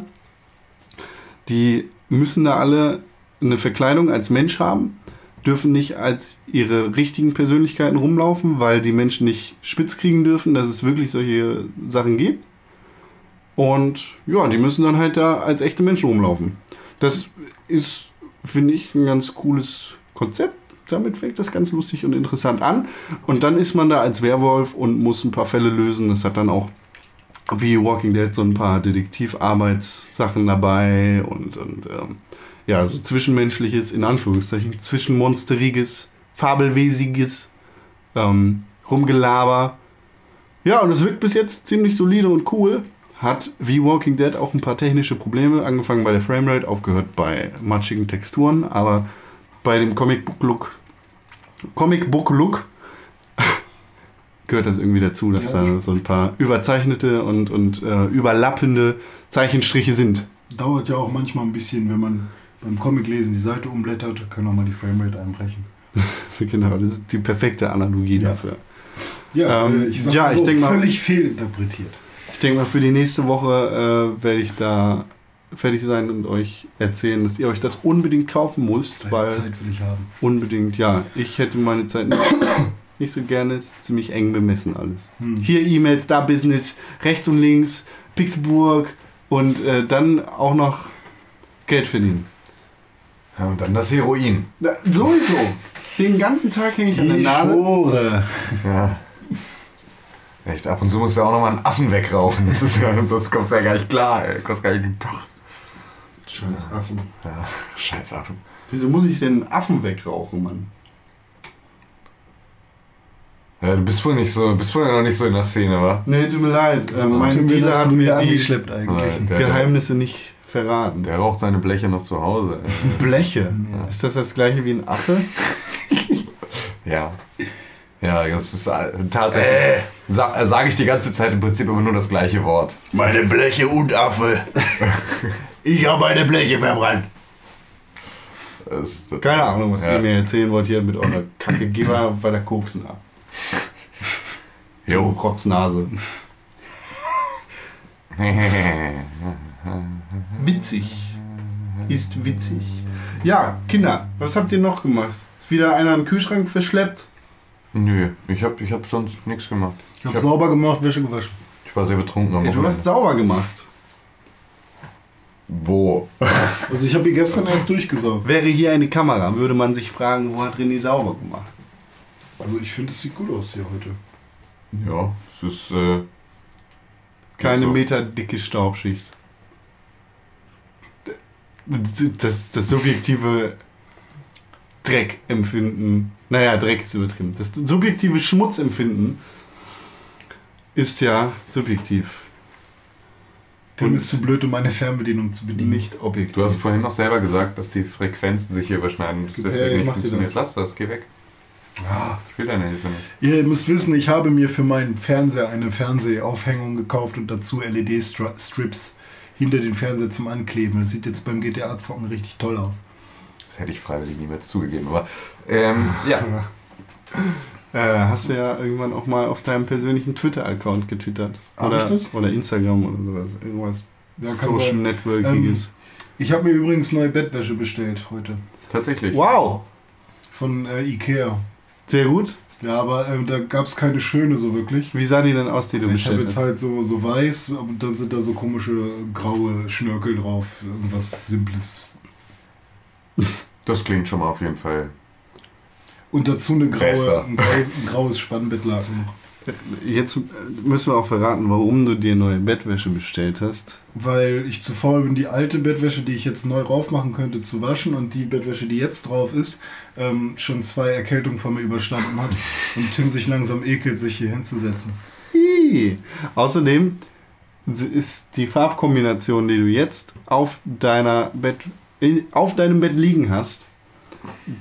Die müssen da alle eine Verkleidung als Mensch haben, dürfen nicht als ihre richtigen Persönlichkeiten rumlaufen, weil die Menschen nicht spitz kriegen dürfen, dass es wirklich solche Sachen gibt. Und ja, die müssen dann halt da als echte Menschen rumlaufen. Das ist, finde ich, ein ganz cooles Konzept. Damit fängt das ganz lustig und interessant an. Und dann ist man da als Werwolf und muss ein paar Fälle lösen. Das hat dann auch wie Walking Dead so ein paar Detektivarbeitssachen dabei und, und ähm, ja, so zwischenmenschliches, in Anführungszeichen, zwischenmonsteriges, fabelwesiges ähm, Rumgelaber. Ja, und es wirkt bis jetzt ziemlich solide und cool. Hat wie Walking Dead auch ein paar technische Probleme, angefangen bei der Framerate, aufgehört bei matschigen Texturen, aber bei dem Comic Book Look, Comic Book Look gehört das irgendwie dazu, dass Ja. da so ein paar überzeichnete und, und äh, überlappende Zeichenstriche sind. Dauert ja auch manchmal ein bisschen, wenn man beim Comic lesen die Seite umblättert, kann auch mal die Framerate einbrechen. genau, das ist die perfekte Analogie Ja. dafür. Ja, Ähm, äh, ich ja, mal so, ich denk mal- völlig fehlinterpretiert. Ich denke mal, für die nächste Woche äh, werde ich da fertig sein und euch erzählen, dass ihr euch das unbedingt kaufen müsst, Deine weil Zeit will ich haben. unbedingt, ja, ich hätte meine Zeit nicht, nicht so gerne, ist ziemlich eng bemessen alles. Hm. Hier E-Mails, da Business, rechts und links, Pixelburg und äh, dann auch noch Geld verdienen. Ja, und dann das Heroin. Na, sowieso. Den ganzen Tag hänge ich an der Die Nase. Schore. Ja. Echt, ab und zu musst du auch nochmal einen Affen wegrauchen. Das ist ja, sonst kommst du ja gar nicht klar, ey. Kostet gar nicht den Tag. Scheiß Affen. Ja, scheiß Affen. Wieso muss ich denn einen Affen wegrauchen, Mann? Ja, du bist wohl nicht so, bist wohl noch nicht so in der Szene, wa? Nee, tut mir leid. Äh, mein Dealer hat du mir ja die angeschleppt eigentlich. Ja, der- Geheimnisse nicht verraten. Der raucht seine Bleche noch zu Hause. ey. Bleche. Ist das das gleiche wie ein Affe? Ja. Ja, das ist äh, tatsächlich. Sa äh, Sage ich die ganze Zeit im Prinzip immer nur das gleiche Wort. Meine Bleche und Affe. ich habe meine Bleche verbrannt. Das ist- Keine Ahnung, was Ja. ihr mir erzählen wollt hier mit eurer Kacke. Geh mal weiter koksen ab. Jo. Rotznase. Witzig. Ist witzig. Ja, Kinder, was habt ihr noch gemacht? Ist wieder einer im Kühlschrank verschleppt? Nö, ich hab, ich hab sonst nichts gemacht. Ich habe sauber gemacht, Wäsche gewaschen. Ich war sehr betrunken am Ey, du hast sauber gemacht. Wo? Also ich habe die gestern erst durchgesaugt. Wäre hier eine Kamera, würde man sich fragen, wo hat René sauber gemacht? Also ich finde, es sieht gut aus hier heute. Ja, es ist. Äh, Keine so. Meter dicke Staubschicht. Das, das subjektive Dreckempfinden, naja, Dreck ist übertrieben. Das subjektive Schmutzempfinden ist ja subjektiv, Tim Und- ist zu blöd, um meine Fernbedienung zu bedienen. nicht objektiv. Du hast vorhin noch selber gesagt, dass die Frequenzen sich hier überschneiden. Das Hey, deswegen nicht mach dir funktioniert. das. Lass das, geh weg. Ah. Ich will deine Hilfe nicht. Ihr müsst wissen, ich habe mir für meinen Fernseher eine Fernsehaufhängung gekauft und dazu LED-Strips hinter den Fernseher zum Ankleben. Das sieht jetzt beim GTA-Zocken richtig toll aus. Hätte ich freiwillig niemals zugegeben. Aber ähm, ja, Äh, hast du ja irgendwann auch mal auf deinem persönlichen Twitter-Account getwittert. Oder, ich oder Instagram oder sowas. Irgendwas Ja, Social sein. Networkiges. Ich habe mir übrigens neue Bettwäsche bestellt heute. tatsächlich. wow! Von äh, Ikea. Sehr gut. Ja, aber äh, da gab es keine schöne so wirklich. Wie sah die denn aus, die du Ich habe bestellt jetzt hast? halt so, so weiß, aber dann sind da so komische graue Schnörkel drauf. Irgendwas Simples. Das klingt schon mal auf jeden Fall. Und dazu eine graue, Besser. ein, graues, ein graues Spannbettlaken. Jetzt äh, müssen wir auch verraten, warum du dir neue Bettwäsche bestellt hast. Weil ich zu faul bin, die alte Bettwäsche, die ich jetzt neu raufmachen könnte, zu waschen und die Bettwäsche, die jetzt drauf ist, ähm, schon zwei Erkältungen von mir überstanden hat und Tim sich langsam ekelt, sich hier hinzusetzen. Ih. Außerdem ist die Farbkombination, die du jetzt auf deiner Bett in, auf deinem Bett liegen hast,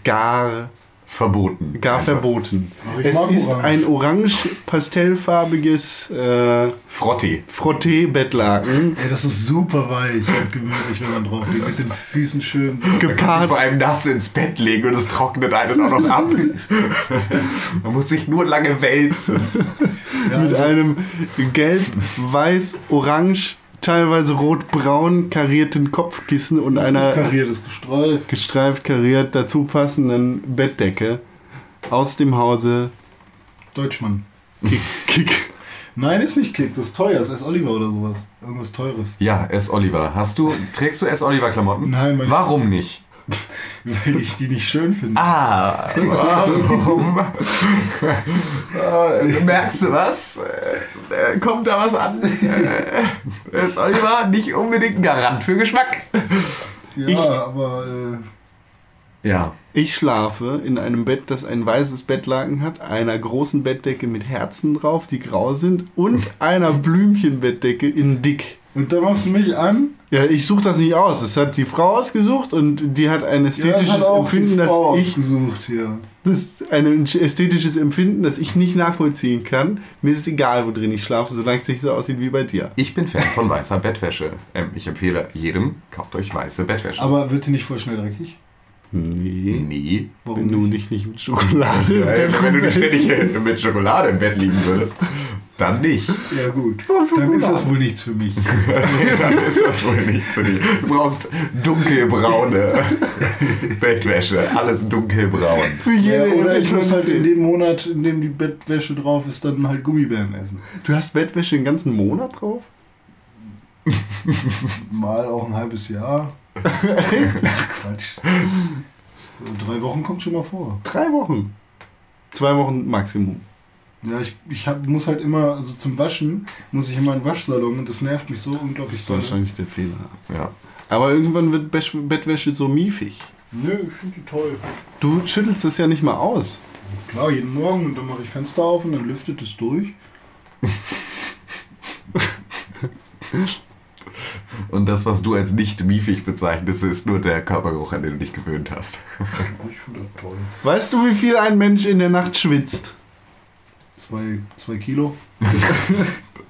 gar Verboten. gar Einfach. verboten. Ich Es ist Orange. ein orange pastellfarbiges äh, Frotti. Frottee-Bettlaken Ey, das ist super weich und gemütlich, wenn man drauf liegt, mit den Füßen schön. Man kann sich gepaart vor allem nass ins Bett legen und es trocknet einen auch noch ab. Man muss sich nur lange wälzen. Ja, mit also, einem gelb, weiß, orange, teilweise rot-braun karierten Kopfkissen und einer kariertes Gestreif. gestreift kariert dazu passenden Bettdecke aus dem Hause Deutschmann. Kick. Kick. Nein, ist nicht Kick, das ist teuer, das ist Oliver oder sowas. Irgendwas Teures. Ja, S. Oliver. Hast du, trägst du S. Oliver Klamotten? Nein, mein- Warum nicht? Weil ich die nicht schön finde. Ah, warum? äh, merkst du was? Äh, äh, kommt da was an? Äh, S. Oliver nicht unbedingt ein Garant für Geschmack. ja, ich- aber äh, Ja, Ich schlafe in einem Bett, das ein weißes Bettlaken hat, einer großen Bettdecke mit Herzen drauf, die grau sind, und einer Blümchenbettdecke in dick. Und da machst du mich an. Ja, ich suche das nicht aus. Das hat die Frau ausgesucht und die hat ein ästhetisches ja, das hat auch Empfinden, die das Frau ich ausgesucht, ja. das ist ein ästhetisches Empfinden, das ich nicht nachvollziehen kann. Mir ist es egal, wo drin ich schlafe, solange es nicht so aussieht wie bei dir. ich bin Fan von weißer Bettwäsche. Ähm, ich empfehle jedem, kauft euch weiße Bettwäsche. Aber wird die nicht voll schnell dreckig? Nee. nee. Warum Wenn du nicht? dich nicht mit Schokolade im Ja, Bett wenn du nicht ständig mit Schokolade im Bett liegen würdest, dann nicht. Ja gut, dann ist das wohl nichts für mich. Nee, dann ist das wohl nichts für dich. Du brauchst dunkelbraune Bettwäsche. Alles dunkelbraun. Für Ja, jede oder ich muss halt in dem Monat, in dem die Bettwäsche drauf ist, dann halt Gummibären essen. Du hast Bettwäsche den ganzen Monat drauf? Mal auch ein halbes Jahr. Ach, Quatsch. Drei Wochen kommt schon mal vor. Drei Wochen. Zwei Wochen Maximum. Ja, ich, ich hab, muss halt immer, also zum Waschen, muss ich immer in den Waschsalon und das nervt mich so Das unglaublich. ist doll. wahrscheinlich der Fehler. Ja. Aber irgendwann wird Besch- Bettwäsche so miefig. Nö, ich finde die toll. Du schüttelst es ja nicht mal aus. Klar, jeden Morgen und dann mache ich Fenster auf und dann lüftet es durch. Und das, was du als nicht miefig bezeichnest, ist nur der Körpergeruch, an den du dich gewöhnt hast. Ich finde das toll. Weißt du, wie viel ein Mensch in der Nacht schwitzt? Zwei, zwei Kilo.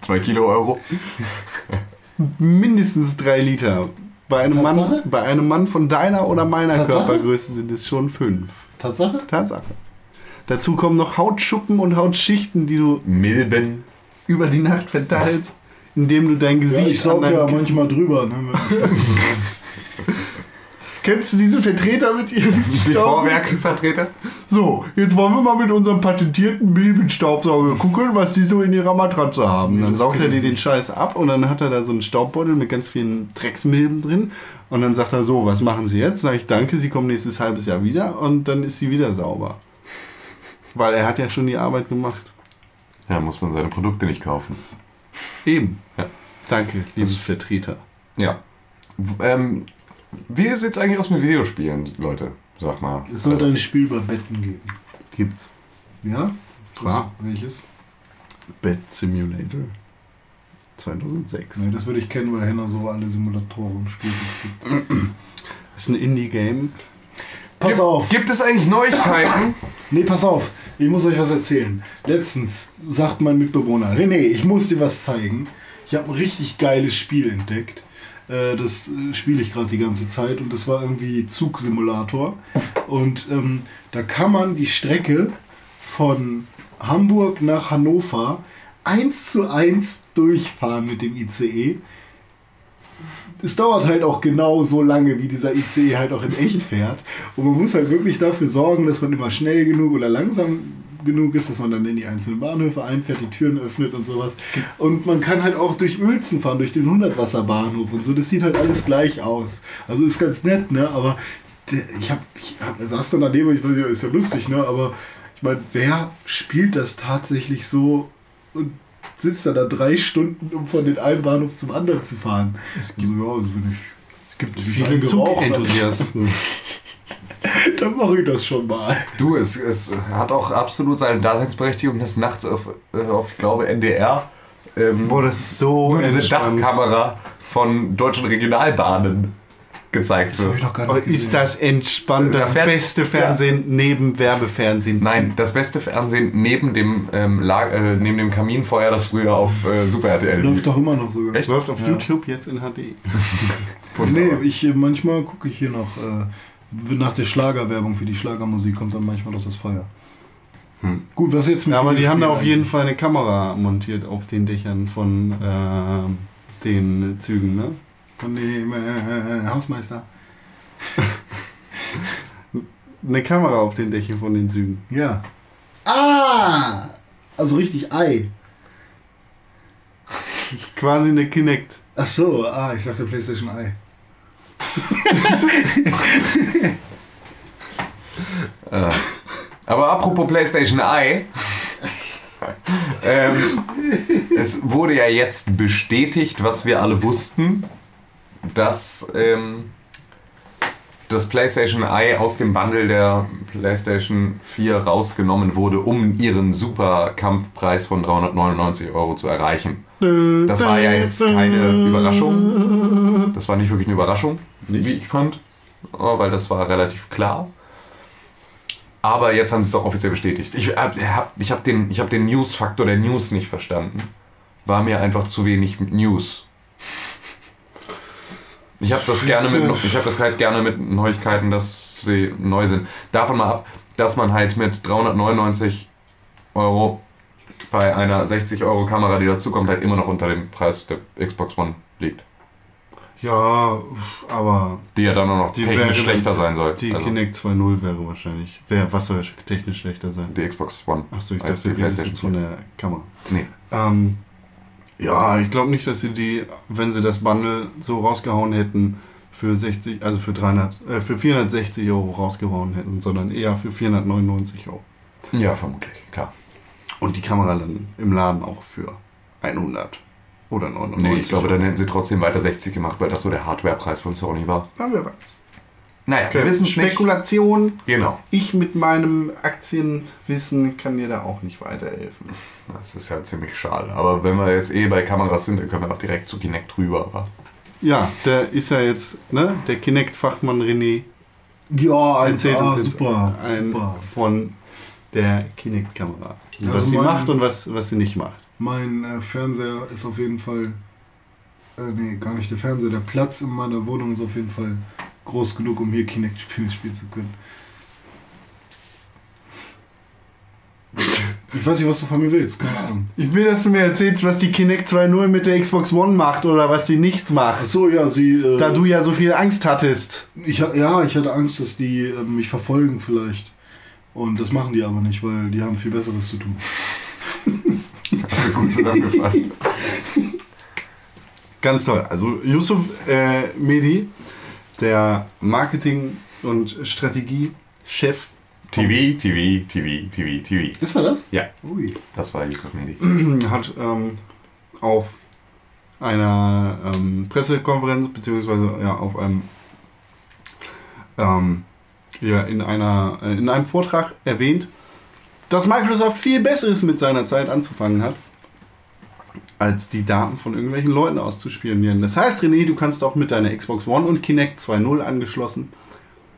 Zwei Kilo Euro. Mindestens drei Liter. Bei einem, Mann, bei einem Mann von deiner oder meiner Tatsache? Körpergröße sind es schon fünf. Tatsache? Tatsache. Dazu kommen noch Hautschuppen und Hautschichten, die du Milben. über die Nacht verteilst, indem du dein Ja, Gesicht ich saug an ja manchmal drüber. Ne? Kennst du diese Vertreter mit ihren? Vorwerkvertreter? So, jetzt wollen wir mal mit unserem patentierten Milbenstaubsauger gucken, was die so in ihrer Matratze haben. Dann saugt er dir den Scheiß ab und dann hat er da so einen Staubbeutel mit ganz vielen Drecksmilben drin. Und dann sagt er so, was machen Sie jetzt? Sag ich, danke, Sie kommen nächstes halbes Jahr wieder und dann ist sie wieder sauber. Weil er hat ja schon die Arbeit gemacht. Ja, muss man seine Produkte nicht kaufen. Eben. Ja. Danke, liebe Vertreter. Ja. Ähm, wie sieht's eigentlich aus mit Videospielen, Leute? Sag mal. Es sollte ein Spiel über Betten geben. Gibt's. Ja? Klar. Das, welches? Bed Simulator 2006. Nee, das würde ich kennen, weil Henna so alle Simulatoren spielt. Es gibt. Das ist ein Indie-Game. Pass Gibt- auf! Gibt es eigentlich Neuigkeiten? Nee, pass auf, ich muss euch was erzählen. Letztens sagt mein Mitbewohner, René, ich muss dir was zeigen. Ich habe ein richtig geiles Spiel entdeckt. Äh, Das äh, spiele ich gerade die ganze Zeit und das war irgendwie Zugsimulator. Und ähm, da kann man die Strecke von Hamburg nach Hannover eins zu eins durchfahren mit dem ICE. Es dauert halt auch genau so lange, wie dieser ICE halt auch in echt fährt. Und man muss halt wirklich dafür sorgen, dass man immer schnell genug oder langsam genug ist, dass man dann in die einzelnen Bahnhöfe einfährt, die Türen öffnet und sowas. Und man kann halt auch durch Uelzen fahren, durch den 100-Wasser-Bahnhof und so. Das sieht halt alles gleich aus. Also ist ganz nett, ne? Aber ich hab, ich hab, saß dann daneben und ich weiß ja, ist ja lustig, ne? Aber ich meine, wer spielt das tatsächlich so und sitzt da, da drei Stunden, um von den einen Bahnhof zum anderen zu fahren? Es gibt, also, ja, also wenn ich, Es gibt Also viele Zugenthusiasten. dann mache ich das schon mal. Du, es, es hat auch absolut seine Daseinsberechtigung, dass nachts auf, äh, auf ich glaube, NDR ähm, Boah, das ist so nur diese. Dachkamera von deutschen Regionalbahnen gezeigt Das habe ich wird. noch gar nicht ist das entspannt, Da das fährt- beste Fernsehen neben Werbefernsehen. Nein, das beste Fernsehen neben dem, ähm, äh, neben dem Kaminfeuer, das früher auf äh, Super RTL Läuft doch immer noch sogar. Echt? Läuft auf Ja. YouTube jetzt in HD. Nee, ich, äh, manchmal gucke ich hier noch, äh, nach der Schlagerwerbung für die Schlagermusik kommt dann manchmal doch das Feuer. Hm. Gut, was jetzt mit Ja, aber die haben da auf jeden Fall eine Kamera montiert auf den Dächern von ähm, den Zügen, ne? Von dem äh, Hausmeister. Eine Kamera auf den Dächern von den Zügen. Ja. Ah! Also richtig Ei. Das ist quasi eine Kinect. Ach so, ah, ich dachte PlayStation Ei. Äh, aber apropos PlayStation Eye. ähm, es wurde ja jetzt bestätigt, was wir alle wussten, dass ähm, das PlayStation Eye aus dem Bundle der PlayStation 4 rausgenommen wurde, um ihren Superkampfpreis von 399 Euro zu erreichen. Das war ja jetzt keine Überraschung. Das war nicht wirklich eine Überraschung, wie ich fand, Oh, weil das war relativ klar. Aber jetzt haben sie es auch offiziell bestätigt. Ich habe hab, ich hab den, hab den News-Faktor der News nicht verstanden. War mir einfach zu wenig News. Ich habe das gerne mit, ich habe das halt gerne mit Neuigkeiten, dass sie neu sind. Davon mal ab, dass man halt mit 399 Euro bei einer 60 Euro Kamera, die dazukommt, halt immer noch unter dem Preis der Xbox One liegt. Ja, aber Die ja dann auch noch wäre technisch dann- schlechter sein soll. die Also, Kinect 2.0 wäre wahrscheinlich. Wer, was soll technisch schlechter sein? die Xbox One. Achso, ich dachte, die PlayStation von der Kamera. Nee. Ähm, ja, ich glaube nicht, dass sie die, wenn sie das Bundle so rausgehauen hätten, für 60, also für 300, äh, für 460 Euro rausgehauen hätten, sondern eher für 499 Euro. Ja, vermutlich, klar. Und die Kamera dann im Laden auch für 100 oder 99. Nee, ich glaube, dann hätten sie trotzdem weiter 60 gemacht, weil das so der Hardwarepreis von Sony war. Ja, wer weiß. Naja, wir wissen. Spekulation. Genau. Ich mit meinem Aktienwissen kann dir da auch nicht weiterhelfen. Das ist ja ziemlich schade. Aber wenn wir jetzt eh bei Kameras sind, dann können wir auch direkt zu Kinect rüber. wa? Ja, der ist ja jetzt, ne, der Kinect-Fachmann René Ja, erzählt ah, uns super, ein, super. von der Kinect-Kamera. Also was sie mein- macht und was, was sie nicht macht. Mein äh, Fernseher ist auf jeden Fall. Äh, nee, gar nicht der Fernseher. Der Platz in meiner Wohnung ist auf jeden Fall groß genug, um hier Kinect-Spiele spielen zu können. Ich weiß nicht, was du von mir willst. Keine Ahnung. Ich will, dass du mir erzählst, was die Kinect 2.0 mit der Xbox One macht oder was sie nicht macht. Ach so, ja, sie. Äh, Da du ja so viel Angst hattest. ich, ja, ich hatte Angst, dass die äh, mich verfolgen vielleicht. Und das machen die aber nicht, weil die haben viel Besseres zu tun. Das hast du gut zusammengefasst. Ganz toll. Also Yusuf äh, Medi, der Marketing- und Strategie-Chef, TV, TV, TV, TV, TV. Ist er das? Ja, Ui. das war Yusuf Mehdi. hat ähm, auf einer ähm, Pressekonferenz beziehungsweise ja auf einem ähm, ja, in einer äh, in einem Vortrag erwähnt, dass Microsoft viel Besseres mit seiner Zeit anzufangen hat, als die Daten von irgendwelchen Leuten auszuspionieren. Das heißt, René, du kannst auch mit deiner Xbox One und Kinect 2.0 angeschlossen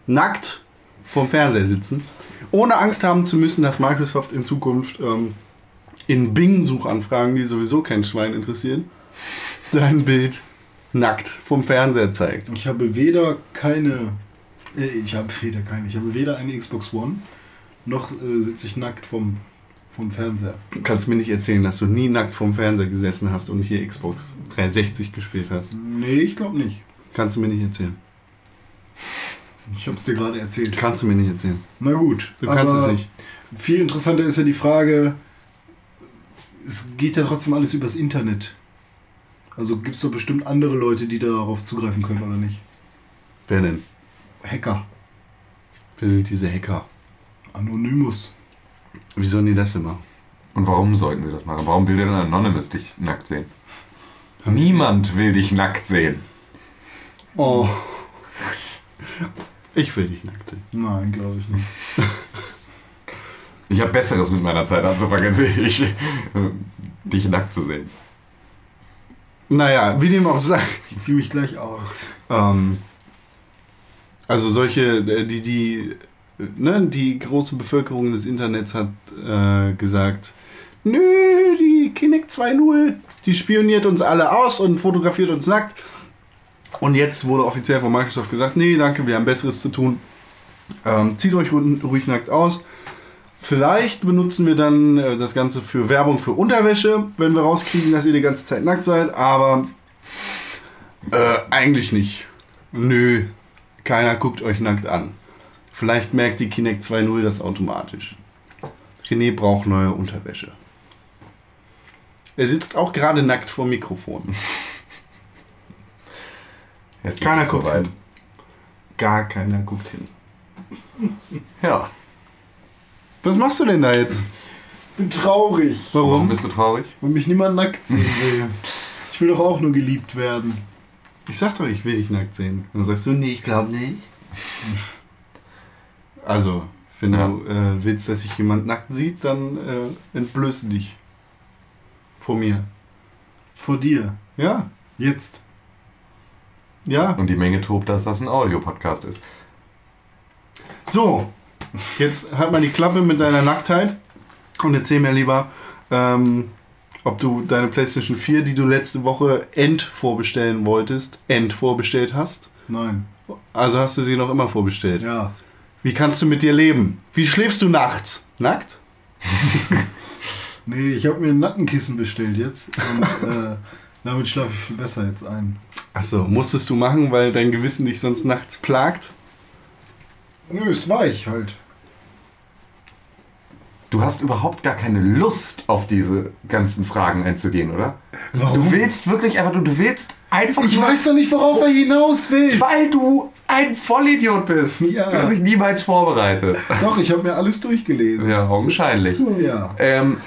nackt vorm Fernseher sitzen, ohne Angst haben zu müssen, dass Microsoft in Zukunft ähm, in Bing-Suchanfragen, die sowieso kein Schwein interessieren, dein Bild nackt vom Fernseher zeigt. Ich habe weder keine. Äh, ich habe weder keine. Ich habe weder eine Xbox One, noch äh, sitze ich nackt vom, vom Fernseher. Du kannst mir nicht erzählen, dass du nie nackt vorm Fernseher gesessen hast und hier Xbox 360 gespielt hast. Nee, ich glaube nicht. Kannst du mir nicht erzählen. Ich habe es dir gerade erzählt. Kannst du mir nicht erzählen. Na gut. Du kannst es nicht. Viel interessanter ist ja die Frage, es geht ja trotzdem alles übers Internet. Also gibt es doch bestimmt andere Leute, die darauf zugreifen können, oder nicht? Wer denn? Hacker. Wer sind diese Hacker? Anonymous. Wie sollen die das machen? Und warum sollten sie das machen? Warum will denn Anonymous dich nackt sehen? Niemand will dich nackt sehen. Oh. Ich will dich nackt sehen. Nein, glaube ich nicht. Ich habe Besseres mit meiner Zeit anzufangen, als ich, äh, dich nackt zu sehen. Naja, wie dem auch sei. Ich ziehe mich gleich aus. Ähm, also solche, äh, die, die, ne, die große Bevölkerung des Internets hat äh, gesagt, nö, die Kinect 2.0, die spioniert uns alle aus und fotografiert uns nackt. Und jetzt wurde offiziell von Microsoft gesagt, nee, danke, wir haben Besseres zu tun. Ähm, zieht euch ru- ruhig nackt aus. Vielleicht benutzen wir dann äh, das Ganze für Werbung für Unterwäsche, wenn wir rauskriegen, dass ihr die ganze Zeit nackt seid, aber äh, eigentlich nicht. Nö, keiner guckt euch nackt an. Vielleicht merkt die Kinect 2.0 das automatisch. René braucht neue Unterwäsche. Er sitzt auch gerade nackt vor dem Mikrofon. Jetzt ist Keiner es guckt soweit. hin. Gar keiner guckt hin. Ja. Was machst du denn da jetzt? bin traurig, Warum Warum? bist du traurig? weil mich niemand nackt sehen will. Ich will doch auch nur geliebt werden. Ich sag doch, ich will dich nackt sehen. Dann sagst du, nee, ich glaube nicht. Also, wenn Ja. du äh, willst, dass sich jemand nackt sieht, dann äh, entblöße dich. Vor mir. Vor dir. Ja, Jetzt. ja. Und die Menge tobt, dass das ein Audiopodcast ist. So, jetzt halt mal die Klappe mit deiner Nacktheit und erzähl mir lieber, ähm, ob du deine PlayStation 4, die du letzte Woche end vorbestellen wolltest, end vorbestellt hast. Nein. Also hast du sie noch immer vorbestellt. Ja. Wie kannst du mit dir leben? Wie schläfst du nachts? Nackt? Nee, ich habe mir ein Nackenkissen bestellt jetzt. Und äh, damit schlafe ich viel besser jetzt ein. Achso, musstest du machen, weil dein Gewissen dich sonst nachts plagt? Nö, ist weich halt. Du hast überhaupt gar keine Lust, auf diese ganzen Fragen einzugehen, oder? Du willst wirklich einfach, du, du willst einfach Ich weiß doch nicht, worauf er hinaus will. weil du ein Vollidiot bist. Ja. Du hast dich niemals vorbereitet. Doch, ich habe mir alles durchgelesen. Ja, augenscheinlich. Ja. Ähm,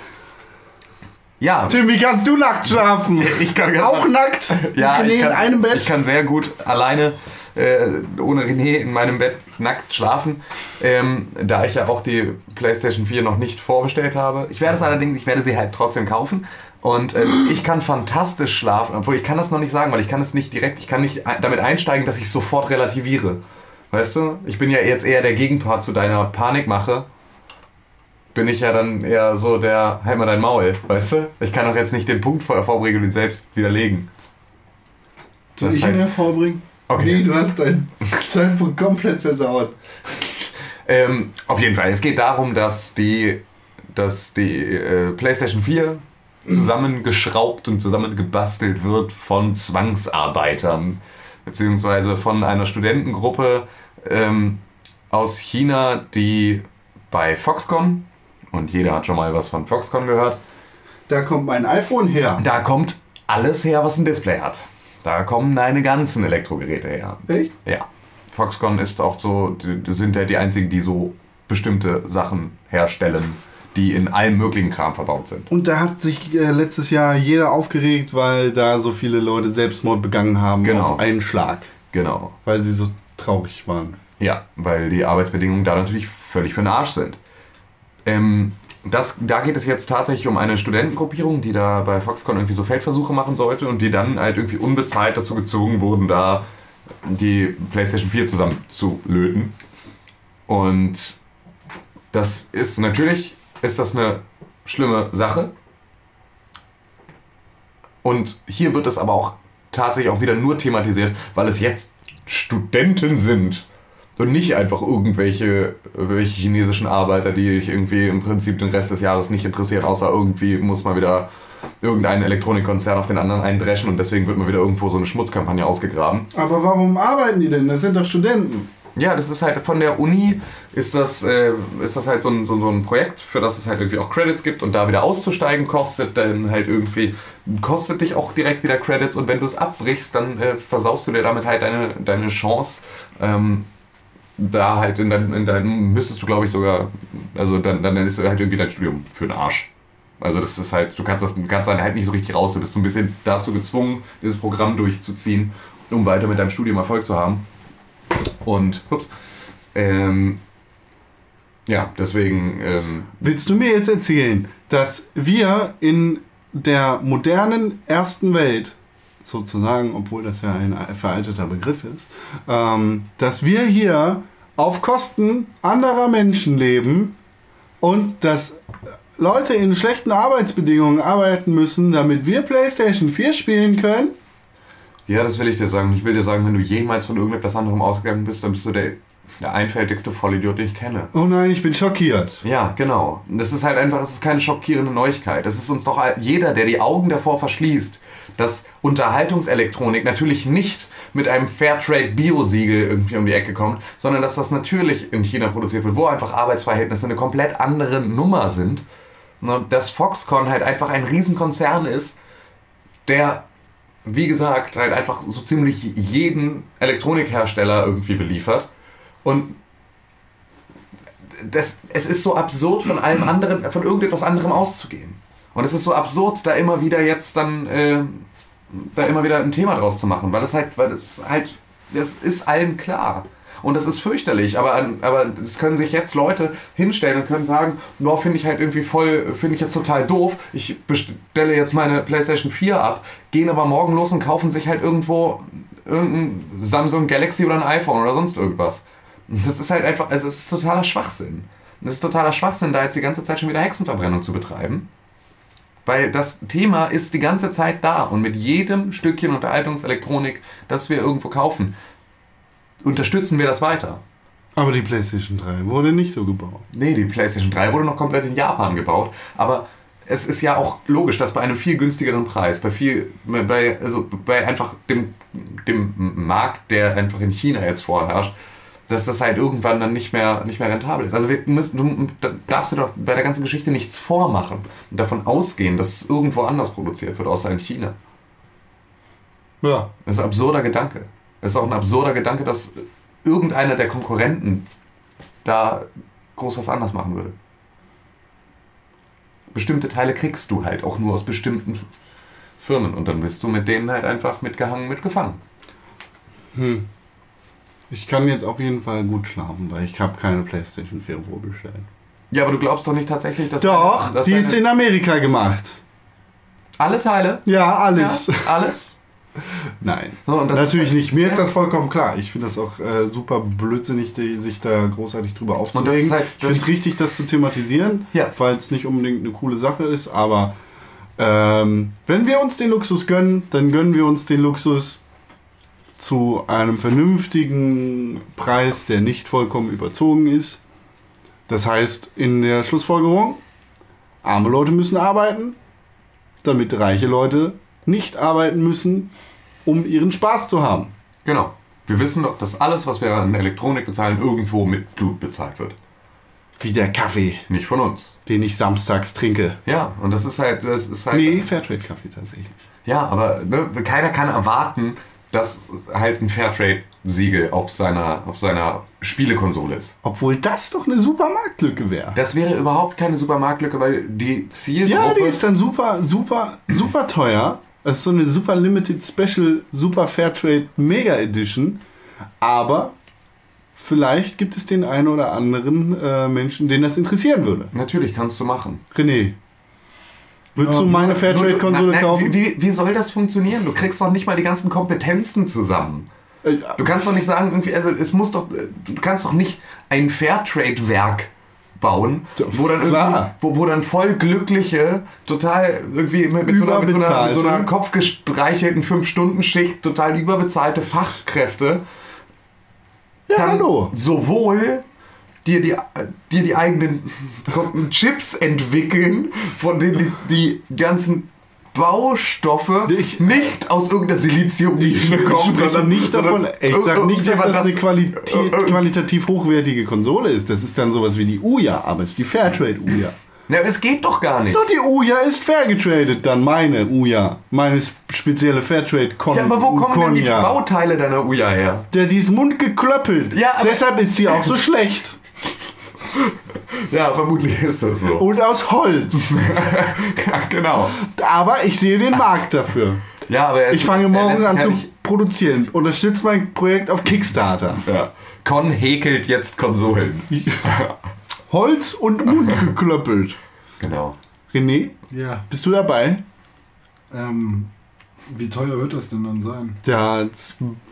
ja, Tim, wie kannst du nackt schlafen? ich kann ganz Auch nackt? Ja, René ich kann, in einem Bett? ich kann sehr gut alleine äh, ohne René in meinem Bett nackt schlafen, ähm, da ich ja auch die PlayStation 4 noch nicht vorbestellt habe. Ich werde es allerdings, ich werde sie halt trotzdem kaufen und äh, ich kann fantastisch schlafen, obwohl ich kann das noch nicht sagen, weil ich kann es nicht direkt, ich kann nicht damit einsteigen, dass ich sofort relativiere. Weißt du, ich bin ja jetzt eher der Gegenpart zu deiner Panikmache. Bin ich ja dann eher so der, halt mal dein Maul, weißt du? Ich kann doch jetzt nicht den Punkt vor Vorregeln selbst widerlegen. Soll Das ich ihn hervorbringen? Okay. du hast deinen Zeitpunkt komplett versaut. Ähm, auf jeden Fall. Es geht darum, dass die dass die äh, PlayStation 4 zusammengeschraubt und zusammengebastelt wird von Zwangsarbeitern, beziehungsweise von einer Studentengruppe ähm, aus China, die bei Foxconn, und jeder hat schon mal was von Foxconn gehört, Da kommt mein iPhone her. da kommt alles her, was ein Display hat. Da kommen deine ganzen Elektrogeräte her. Echt? Ja. Foxconn ist auch so, sind ja die einzigen, die so bestimmte Sachen herstellen, die in allem möglichen Kram verbaut sind. Und da hat sich äh, letztes Jahr jeder aufgeregt, weil da so viele Leute Selbstmord begangen haben Genau. auf einen Schlag. Genau. Weil sie so traurig waren. Ja, weil die Arbeitsbedingungen da natürlich völlig für den Arsch sind. Ähm, das, da geht es jetzt tatsächlich um eine Studentengruppierung, die da bei Foxconn irgendwie so Feldversuche machen sollte und die dann halt irgendwie unbezahlt dazu gezwungen wurden, da die PlayStation 4 zusammenzulöten. Und das ist natürlich, ist das eine schlimme Sache. Und hier wird es aber auch tatsächlich auch wieder nur thematisiert, weil es jetzt Studenten sind und nicht einfach irgendwelche, irgendwelche chinesischen Arbeiter, die ich irgendwie im Prinzip den Rest des Jahres nicht interessiert, außer irgendwie muss mal wieder irgendein Elektronikkonzern auf den anderen eindreschen und deswegen wird mal wieder irgendwo so eine Schmutzkampagne ausgegraben. Aber warum arbeiten die denn? Das sind doch Studenten. Ja, das ist halt von der Uni, ist das, äh, ist das halt so ein, so, so ein Projekt, für das es halt irgendwie auch Credits gibt und da wieder auszusteigen kostet dann halt irgendwie, kostet dich auch direkt wieder Credits und wenn du es abbrichst, dann äh, versaust du dir damit halt deine, deine Chance. Ähm, da halt in dein, in dein müsstest du glaube ich sogar, also dann, dann ist halt irgendwie dein Studium für den Arsch. Also das ist halt, du kannst das kannst dann halt nicht so richtig raus, du bist so ein bisschen dazu gezwungen, dieses Programm durchzuziehen, um weiter mit deinem Studium Erfolg zu haben. Und, ups, ähm, ja, deswegen, ähm, Willst du mir jetzt erzählen, dass wir in der modernen ersten Welt, sozusagen, obwohl das ja ein veralteter Begriff ist, ähm, dass wir hier auf Kosten anderer Menschen leben und dass Leute in schlechten Arbeitsbedingungen arbeiten müssen, damit wir PlayStation 4 spielen können? Ja, das will ich dir sagen. Ich will dir sagen, wenn du jemals von irgendetwas anderem ausgegangen bist, dann bist du der, der einfältigste Vollidiot, den ich kenne. Oh nein, ich bin schockiert. Ja, genau. Das ist halt einfach, es ist keine schockierende Neuigkeit. Es ist uns doch jeder, der die Augen davor verschließt, dass Unterhaltungselektronik natürlich nicht mit einem Fairtrade Bio-Siegel irgendwie um die Ecke kommt, sondern dass das natürlich in China produziert wird, wo einfach Arbeitsverhältnisse eine komplett andere Nummer sind. Ne, Dass Foxconn halt einfach ein Riesenkonzern ist, der, wie gesagt, halt einfach so ziemlich jeden Elektronikhersteller irgendwie beliefert. Und das, es ist so absurd, von allem anderen, von irgendetwas anderem auszugehen. Und es ist so absurd, da immer wieder jetzt dann, äh, da immer wieder ein Thema draus zu machen, weil es halt, weil es halt, das ist allen klar. Und das ist fürchterlich, aber, aber es können sich jetzt Leute hinstellen und können sagen, no, finde ich halt irgendwie voll, finde ich jetzt total doof, ich bestelle jetzt meine Playstation 4 ab, gehen aber morgen los und kaufen sich halt irgendwo irgendein Samsung Galaxy oder ein iPhone oder sonst irgendwas. Das ist halt einfach, also es ist totaler Schwachsinn. Es ist totaler Schwachsinn, da jetzt die ganze Zeit schon wieder Hexenverbrennung zu betreiben. Weil das Thema ist die ganze Zeit da und mit jedem Stückchen Unterhaltungselektronik, das wir irgendwo kaufen, unterstützen wir das weiter. Aber die PlayStation 3 wurde nicht so gebaut. Nee, die PlayStation 3 wurde noch komplett in Japan gebaut, aber es ist ja auch logisch, dass bei einem viel günstigeren Preis, bei viel, bei, also bei einfach dem, dem Markt, der einfach in China jetzt vorherrscht, dass das halt irgendwann dann nicht mehr, nicht mehr rentabel ist. Also wir müssen, du da darfst du doch bei der ganzen Geschichte nichts vormachen und davon ausgehen, dass es irgendwo anders produziert wird, außer in China. Ja. Das ist ein absurder Gedanke. Es ist auch ein absurder Gedanke, dass irgendeiner der Konkurrenten da groß was anders machen würde. Bestimmte Teile kriegst du halt auch nur aus bestimmten Firmen und dann bist du mit denen halt einfach mitgehangen, mitgefangen. Hm. Ich kann jetzt auf jeden Fall gut schlafen, weil ich habe keine PlayStation 4 vorbestellt. Ja, aber du glaubst doch nicht tatsächlich, dass. Doch, dass die ist deine- in Amerika gemacht. Alle Teile? Ja, alles. Ja, alles? Nein. So, Natürlich ist- nicht. Mir ist Ja. das vollkommen klar. Ich finde das auch äh, super blödsinnig, die, sich da großartig drüber aufzuregen. ist halt- ich finde es richtig, das zu thematisieren, Ja. weil es nicht unbedingt eine coole Sache ist. Aber ähm, wenn wir uns den Luxus gönnen, dann gönnen wir uns den Luxus zu einem vernünftigen Preis, der nicht vollkommen überzogen ist. Das heißt, in der Schlussfolgerung, Arme Leute müssen arbeiten, damit reiche Leute nicht arbeiten müssen, um ihren Spaß zu haben. Genau. Wir wissen doch, dass alles, was wir an Elektronik bezahlen, irgendwo mit Blut bezahlt wird. Wie der Kaffee, Nicht von uns. den ich samstags trinke. Ja, und das ist halt, das ist halt. Nee, Fairtrade-Kaffee tatsächlich. Ja, aber ne, keiner kann erwarten, dass halt ein Fairtrade-Siegel auf seiner, auf seiner Spielekonsole ist. Obwohl das doch eine super Marktlücke wäre. Das wäre überhaupt keine Supermarktlücke, weil die Zielgruppe. Ja, die ist dann super, super, super teuer. Das ist so eine super Limited Special Super Fairtrade Mega Edition. Aber vielleicht gibt es den einen oder anderen äh, Menschen, den das interessieren würde. Natürlich kannst du machen. René, würdest Ja, du meine Fairtrade-Konsole kaufen? Wie, wie, soll das funktionieren? Du kriegst doch nicht mal die ganzen Kompetenzen zusammen. Äh, Du kannst doch nicht sagen, irgendwie, also es muss doch, du kannst doch nicht ein Fairtrade-Werk bauen, wo dann, Klar. wo, wo dann voll glückliche, total irgendwie mit, mit, so, einer, mit so, einer, so einer kopfgestreichelten 5-Stunden-Schicht total überbezahlte Fachkräfte ja, dann hallo. sowohl dir die, dir die eigenen Chips entwickeln, von denen die, die ganzen Baustoffe Ich- nicht aus irgendeiner Siliziummine kommen, sondern nicht davon, sondern ich sage nicht, dass irgendjemand das eine Quali äh, äh, qualitativ hochwertige Konsole ist. Das ist dann sowas wie die Uja, aber es ist die Fairtrade Uja. Na, es geht doch gar nicht. Doch, die Uja ist fair getradet, dann meine Uja. Meine spezielle Fairtrade Con Ja, aber wo kommen denn die. Bauteile deiner Uja her? Der, die ist mundgeklöppelt. Ja, Deshalb ist sie auch so schlecht. Ja, vermutlich ist das so. Und aus Holz. ja, genau. Aber ich sehe den Markt dafür. Ja, aber er ist- Ich fange morgen an zu produzieren. Unterstütze mein Projekt auf Kickstarter. Ja. Con häkelt jetzt Konsolen. Holz und mundgeklöppelt. Genau. René, Ja. bist du dabei? Ähm, wie teuer wird das denn dann sein? Ja,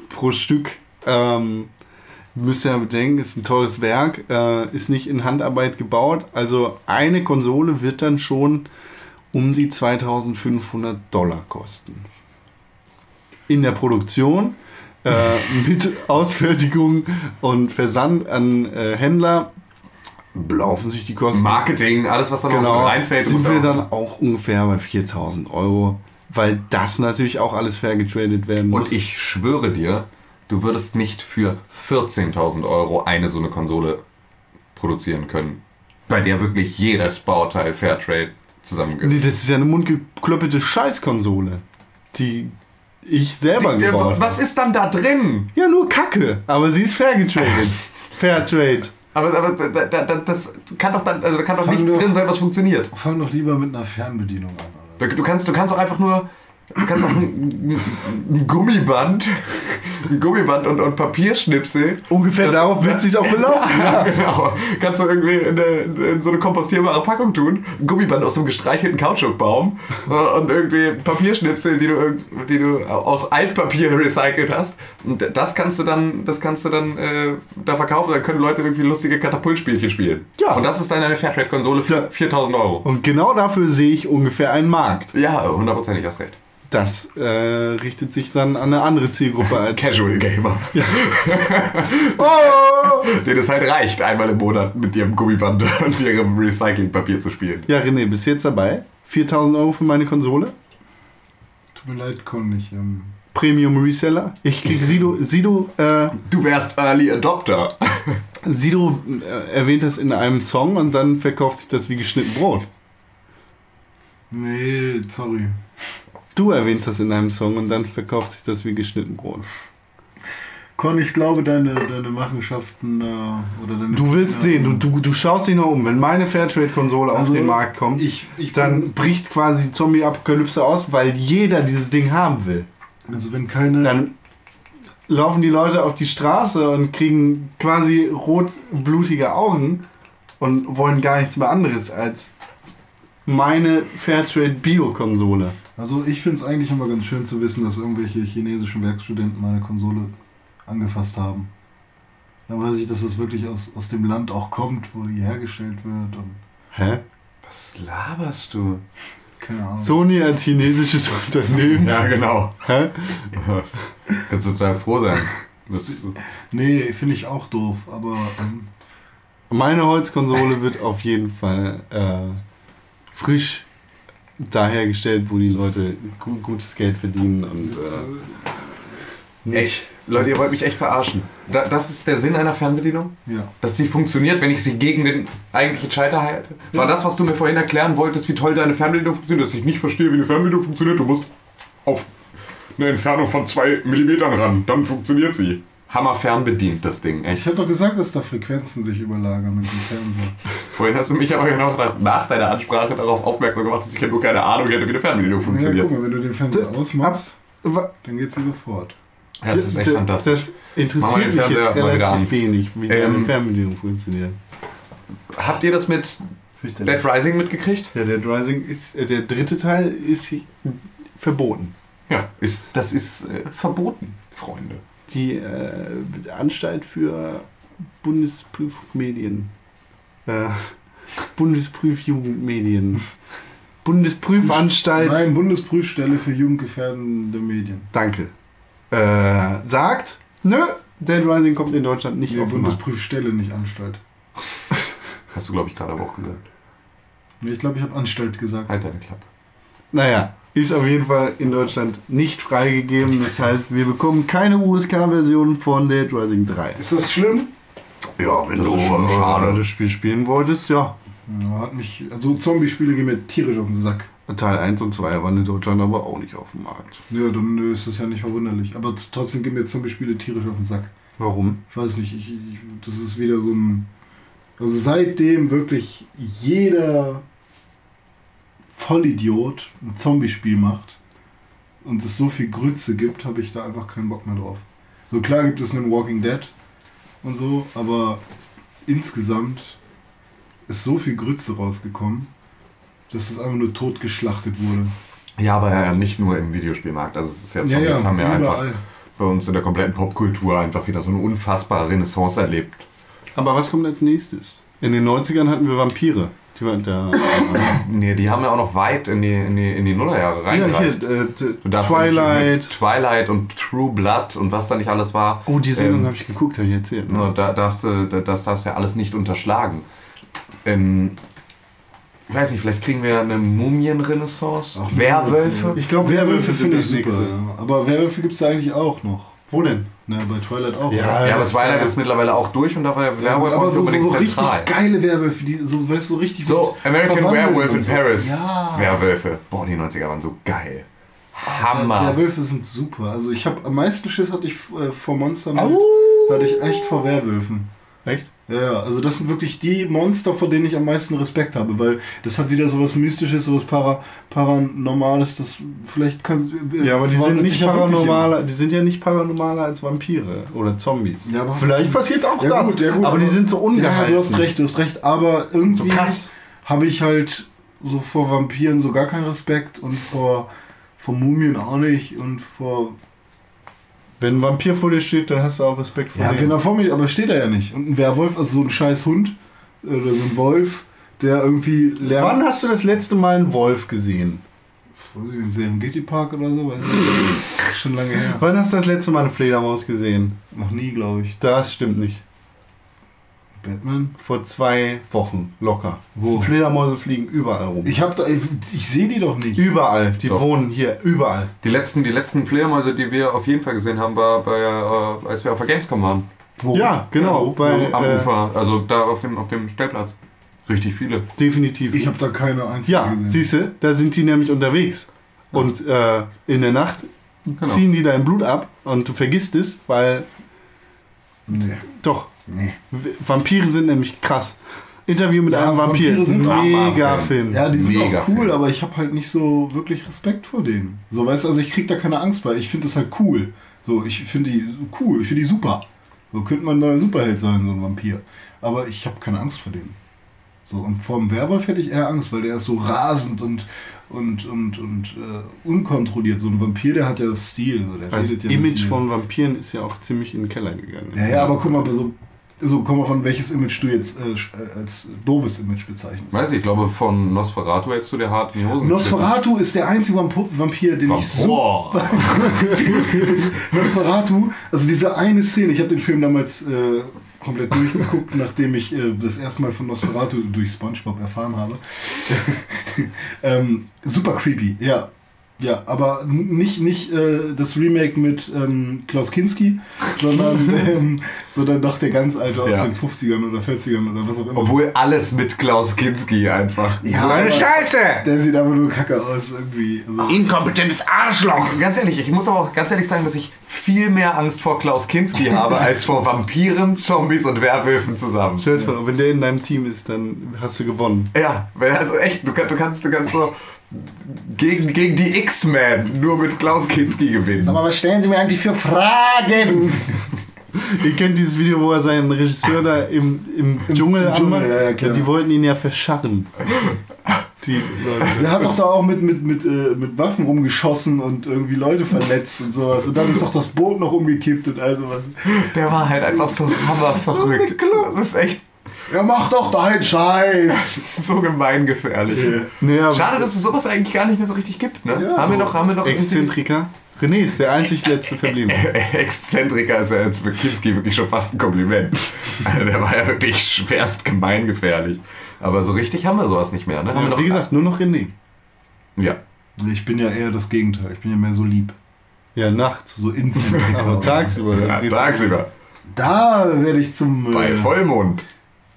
pro Stück. Ähm, müsst ihr ja bedenken, ist ein teures Werk, äh, ist nicht in Handarbeit gebaut. Also eine Konsole wird dann schon um die 2500 Dollar kosten. In der Produktion, äh, mit Ausfertigung und Versand an äh, Händler belaufen sich die Kosten. Marketing, alles was da noch Genau, reinfällt. sind wir auch- dann auch ungefähr bei 4000 Euro, weil das natürlich auch alles fair getradet werden muss. Und ich schwöre dir, du würdest nicht für 14.000 Euro eine so eine Konsole produzieren können, bei der wirklich jedes Bauteil Fairtrade zusammengehört. Nee, das ist ja eine mundgeklöppelte Scheißkonsole, die ich selber Ja, gebaut was ist dann da drin? Ja, nur Kacke, aber sie ist fair getradet. Fairtrade. Aber, aber da, da, da, das kann doch, dann, also da kann doch Fang nichts doch- drin sein, was funktioniert. Fang doch lieber mit einer Fernbedienung an. Du, kannst, du kannst auch einfach nur. Du kannst auch ein, ein Gummiband, ein Gummiband und, und Papierschnipsel. Ungefähr darauf wird sie auch belaufen. Ja, genau. Kannst du irgendwie in, eine, in so eine kompostierbare Packung tun, ein Gummiband aus einem gestreichelten Kautschukbaum äh, und irgendwie Papierschnipsel, die du, die du aus Altpapier recycelt hast. Und das kannst du dann, das kannst du dann äh, da verkaufen. Dann können Leute irgendwie lustige Katapultspielchen spielen. Ja. Und das ist dann eine Fairtrade-Konsole für Ja. 4000 Euro. Und genau dafür sehe ich ungefähr einen Markt. Ja, hundertprozentig hast recht. Das äh, richtet sich dann an eine andere Zielgruppe als. Casual Gamer. Oh! Den es halt reicht, einmal im Monat mit ihrem Gummiband und ihrem Recyclingpapier zu spielen. Ja, René, bist du jetzt dabei? 4000 Euro für meine Konsole? Tut mir leid, Con, ich, ähm, Premium Reseller. Ich krieg Sido, Sido, äh, Du wärst Early Adopter. Sido äh, erwähnt das in einem Song und dann verkauft sich das wie geschnitten Brot. nee, sorry. Du erwähnst das in einem Song und dann verkauft sich das wie geschnitten Brot. Con, ich glaube, deine, deine Machenschaften äh, oder deine. Du willst ja, sehen, du, du, du schaust dich noch um. Wenn meine Fairtrade-Konsole auf Also, den Markt kommt, ich- ich dann bricht quasi die Zombie-Apokalypse aus, weil jeder dieses Ding haben will. Also, wenn keine. Dann laufen die Leute auf die Straße und kriegen quasi rotblutige Augen und wollen gar nichts mehr anderes als meine Fairtrade-Bio-Konsole. Also, ich finde es eigentlich immer ganz schön zu wissen, dass irgendwelche chinesischen Werkstudenten meine Konsole angefasst haben. Dann weiß ich, dass es wirklich aus, aus dem Land auch kommt, wo die hergestellt wird und Hä? Was laberst du? keine Ahnung. Sony als chinesisches Unternehmen. Ja, genau. Hä? Kannst du total froh sein. Das, Nee, finde ich auch doof, aber ähm, Meine Holzkonsole wird auf jeden Fall äh, frisch dahergestellt, wo die Leute gu gutes Geld verdienen und äh, Echt? Leute, ihr wollt mich echt verarschen. Da, das ist der Sinn einer Fernbedienung? Ja. Dass sie funktioniert, wenn ich sie gegen den eigentlichen Schalter halte? War das, was du mir vorhin erklären wolltest, wie toll deine Fernbedienung funktioniert? Dass ich nicht verstehe, wie eine Fernbedienung funktioniert? Du musst auf eine Entfernung von 2 mm ran, dann funktioniert sie. Hammer fernbedient, das Ding, Ich echt. habe doch gesagt, dass da Frequenzen sich überlagern mit dem Fernseher. Vorhin hast du mich aber genau nach deiner Ansprache darauf aufmerksam gemacht, dass ich ja nur keine Ahnung hätte, wie eine Fernbedienung Ja, funktioniert. guck mal, wenn du den Fernseher ausmachst, dann geht sie sofort. Das ist echt fantastisch. Das interessiert mich jetzt relativ wenig, wie Ähm, deine Fernbedienung funktioniert. Habt ihr das mit Dead Rising mitgekriegt? Ja, der Rising ist, äh, der dritte Teil ist verboten. Ja. Ist, das ist äh, verboten, Freunde. Die äh, Anstalt für Bundesprüfmedien. Äh, Bundesprüfjugendmedien. Bundesprüfanstalt. Nein, Bundesprüfstelle für jugendgefährdende Medien. Danke. Äh, sagt, nö, Dead Rising kommt in Deutschland nicht Nee, auf. Bundesprüfstelle, nicht Anstalt. Hast du, glaube ich, gerade aber auch gesagt. Nee, ich glaube, ich habe Anstalt gesagt. Halt deine Klappe. Naja, ist auf jeden Fall in Deutschland nicht freigegeben. Das heißt, wir bekommen keine USK-Version von Dead Rising 3. Ist das schlimm? Ja, wenn Das du schade. das Spiel spielen wolltest, ja. Ja, hat mich, also Zombie-Spiele gehen mir tierisch auf den Sack. Teil 1 und 2 waren in Deutschland aber auch nicht auf dem Markt. Ja, dann äh, ist das ja nicht verwunderlich. Aber trotzdem gehen mir Zombie-Spiele tierisch auf den Sack. Warum? Ich weiß nicht, ich, ich, das ist wieder so ein. Also seitdem wirklich jeder Vollidiot ein Zombie-Spiel macht und es so viel Grütze gibt, habe ich da einfach keinen Bock mehr drauf. So klar gibt es einen Walking Dead und so, aber insgesamt ist so viel Grütze rausgekommen, dass es einfach nur totgeschlachtet wurde. Ja, aber ja, nicht nur im Videospielmarkt. Also es ist ja, Zombies haben ja einfach bei uns in der kompletten Popkultur einfach wieder so eine unfassbare Renaissance erlebt. Aber was kommt als nächstes? In den 90ern hatten wir Vampire. Die waren da. Nee, die haben ja auch noch weit in die, in die, in die Nullerjahre ja, reingereicht. hier, äh, Du darfst ja Twilight. Twilight und True Blood und was da nicht alles war. Oh, die Sendung Ähm, habe ich geguckt, habe ich erzählt. Ne? So, da darfst du, da- das darfst du ja alles nicht unterschlagen. Ähm, ich weiß nicht, vielleicht kriegen wir eine Mumienrenaissance? Werwölfe? Ich glaube, Werwölfe finde ich super. nächste. Ja. Aber Werwölfe gibt es ja eigentlich auch noch. Wo denn? Na, bei Twilight auch. Ja, oder? Ja, aber Twilight war- ist mittlerweile auch durch und da war der Ja, Werwolf auch aber so, so, unbedingt so richtig zentral. geile Werwölfe, die so, weißt du, so richtig So, American Werewolf in so. Paris. Ja. Werwölfe. Boah, die 90er waren so geil. Hammer. Werwölfe sind super. Also ich habe am meisten Schiss hatte ich äh, vor Monstern. Hatte ich echt vor Werwölfen. Echt? Ja, ja, also das sind wirklich die Monster, vor denen ich am meisten Respekt habe, weil das hat wieder sowas Mystisches, sowas Para, Paranormales, das vielleicht kann Ja, aber die sind nicht ja paranormaler, die sind ja nicht paranormaler als Vampire oder Zombies. Ja, aber- Vielleicht passiert auch Ja, das. gut, ja, gut, aber die sind so Ja, ungehalten. du hast recht, du hast recht, aber irgendwie So habe ich halt so vor Vampiren so gar keinen Respekt und vor, vor Mumien auch nicht und vor Wenn ein Vampir vor dir steht, dann hast du auch Respekt vor Ja, dem. wenn er vor mir, aber steht er ja nicht. Und ein Werwolf, also so ein scheiß Hund oder so ein Wolf, der irgendwie lernt. Wann hast du das letzte Mal einen Wolf gesehen? Weiß ich nicht, Serengeti Park oder so? Weiß ich nicht. Schon lange her. Wann hast du das letzte Mal eine Fledermaus gesehen? Noch nie, glaube ich. Das stimmt nicht. Batman? Vor zwei Wochen, locker. Wo? Fledermäuse fliegen überall rum. Ich hab da, ich, ich sehe die doch nicht. überall. Die Doch. wohnen hier, überall. Die letzten, die letzten Fledermäuse, die wir auf jeden Fall gesehen haben, war bei, äh, als wir auf der Gamescom waren. Wo? Ja, genau. Weil, Am äh, Ufer, also da auf dem, auf dem Stellplatz. Richtig viele. Definitiv. Ich habe da keine einzige ja, gesehen. siehst du, da sind die nämlich unterwegs. Und äh, in der Nacht Genau. ziehen die dein Blut ab und du vergisst es, weil Nee. doch, nee. Vampire sind nämlich krass. Interview mit Ja, einem Vampir Vampire ist ein mega Film. Ja, die sind Mega auch cool, Film. aber ich habe halt nicht so wirklich Respekt vor denen. So, weißt du, also ich krieg da keine Angst bei. Ich finde das halt cool. So, ich finde die cool, ich finde die super. So könnte man ein neuer Superheld sein, so ein Vampir. Aber ich habe keine Angst vor denen. So, und vor dem Werwolf hätte ich eher Angst, weil der ist so rasend und, und, und, und äh, unkontrolliert. So ein Vampir, der hat ja Stil. So, der Das redet ja Image von Vampiren ist ja auch ziemlich in den Keller gegangen. Ja, ja, aber guck mal, so, so komm mal von welches Image du jetzt äh, äh, als doofes Image bezeichnest. Weiß ich, ich glaube von Nosferatu hättest du dir hart in die Hosen Nosferatu ist der einzige Vamp- Vampir, den ich so. Nosferatu, also diese eine Szene, ich habe den Film damals äh, komplett durchgeguckt, nachdem ich äh, das erste Mal von Nosferatu durch Spongebob erfahren habe. ähm, super creepy, ja. Ja, aber nicht, nicht äh, das Remake mit ähm, Klaus Kinski, sondern, ähm, sondern doch der ganz alte aus Ja. den 50ern oder 40ern oder was auch immer. Obwohl alles mit Klaus Kinski einfach. ja, So eine Scheiße! Der sieht aber nur kacke aus irgendwie. Also, Inkompetentes Arschloch! Ganz ehrlich, ich muss aber auch ganz ehrlich sagen, dass ich viel mehr Angst vor Klaus Kinski habe, als vor Vampiren, Zombies und Werwölfen zusammen. Stell dir mal, wenn der in deinem Team ist, dann hast du gewonnen. Ja, weil also echt, du, du kannst, du kannst so gegen, gegen die X-Men nur mit Klaus Kinski gewinnen. aber was stellen Sie mir eigentlich für Fragen? Ihr kennt dieses Video, wo er seinen Regisseur da im, im Dschungel im Dschungel, anmacht? ja, ja, die wollten ihn ja verscharren. Die Leute. Der hat doch da auch mit, mit, mit, äh, mit Waffen rumgeschossen und irgendwie Leute verletzt und sowas. Und dann ist doch das Boot noch umgekippt und all sowas. Der war halt einfach so hammerverrückt. Das ist echt Ja, mach doch deinen Scheiß! so gemeingefährlich. Nee, aber- Schade, dass es sowas eigentlich gar nicht mehr so richtig gibt, ne? Ja, haben wir so doch, haben wir irgendwie- Exzentriker. René ist der einzig letzte verblieben. Exzentriker ist ja jetzt für Kinski wirklich schon fast ein Kompliment. Also der war ja wirklich schwerst gemeingefährlich. Aber so richtig haben wir sowas nicht mehr, ne? Haben wir Ja, noch, wie gesagt, nur noch René. Ja. Ich bin ja eher das Gegenteil. Ich bin ja mehr so lieb. Ja, nachts. So Inzentriker. Aber tagsüber. ja tagsüber. Da werde ich zum. Äh, Bei Vollmond.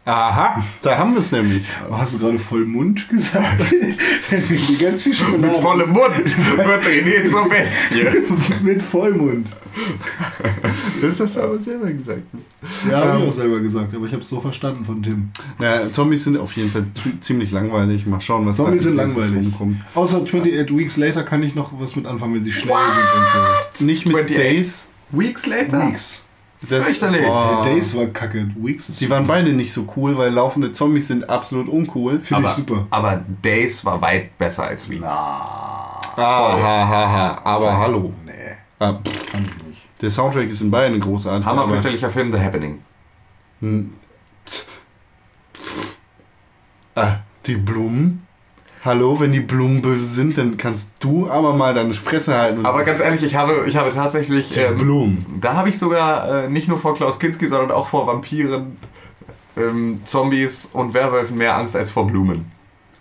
Aha, da haben wir es nämlich. Hast du gerade Vollmund gesagt? Ganz viel Schokolade. Mit vollem Mund wird René zur Bestie. Mit Vollmund. Das hast du aber selber gesagt. Ja, habe Ähm. ich auch selber gesagt, aber ich habe es so verstanden von Tim. Ja, Zombies sind auf jeden Fall ziemlich langweilig. Mal schauen, was Zombies da sind langweilig. rumkommt. Außer 28 Weeks Later kann ich noch was mit anfangen, wenn sie schnell sind und so. Nicht mit 28. Days. Weeks later? Weeks. Das, Fürchterlich. Boah. Äh, Days war kacke. Weeks ist Die waren beide nicht so cool, weil laufende Zombies sind absolut uncool. Finde ich super. aber Days war weit besser als Weeks. Ah, ha, ha, ha. Aber hallo. Nee, Ah, fand ich nicht. der Soundtrack ist in beiden großartig. Hammer fürchterlicher Film, The Happening. Hm. Ah, die Blumen. Hallo, wenn die Blumen böse sind, dann kannst du aber mal deine Fresse halten. und- Aber ganz ehrlich, ich habe, ich habe tatsächlich. die Ähm, Blumen. da habe ich sogar äh, nicht nur vor Klaus Kinski, sondern auch vor Vampiren, ähm, Zombies und Werwölfen mehr Angst als vor Blumen.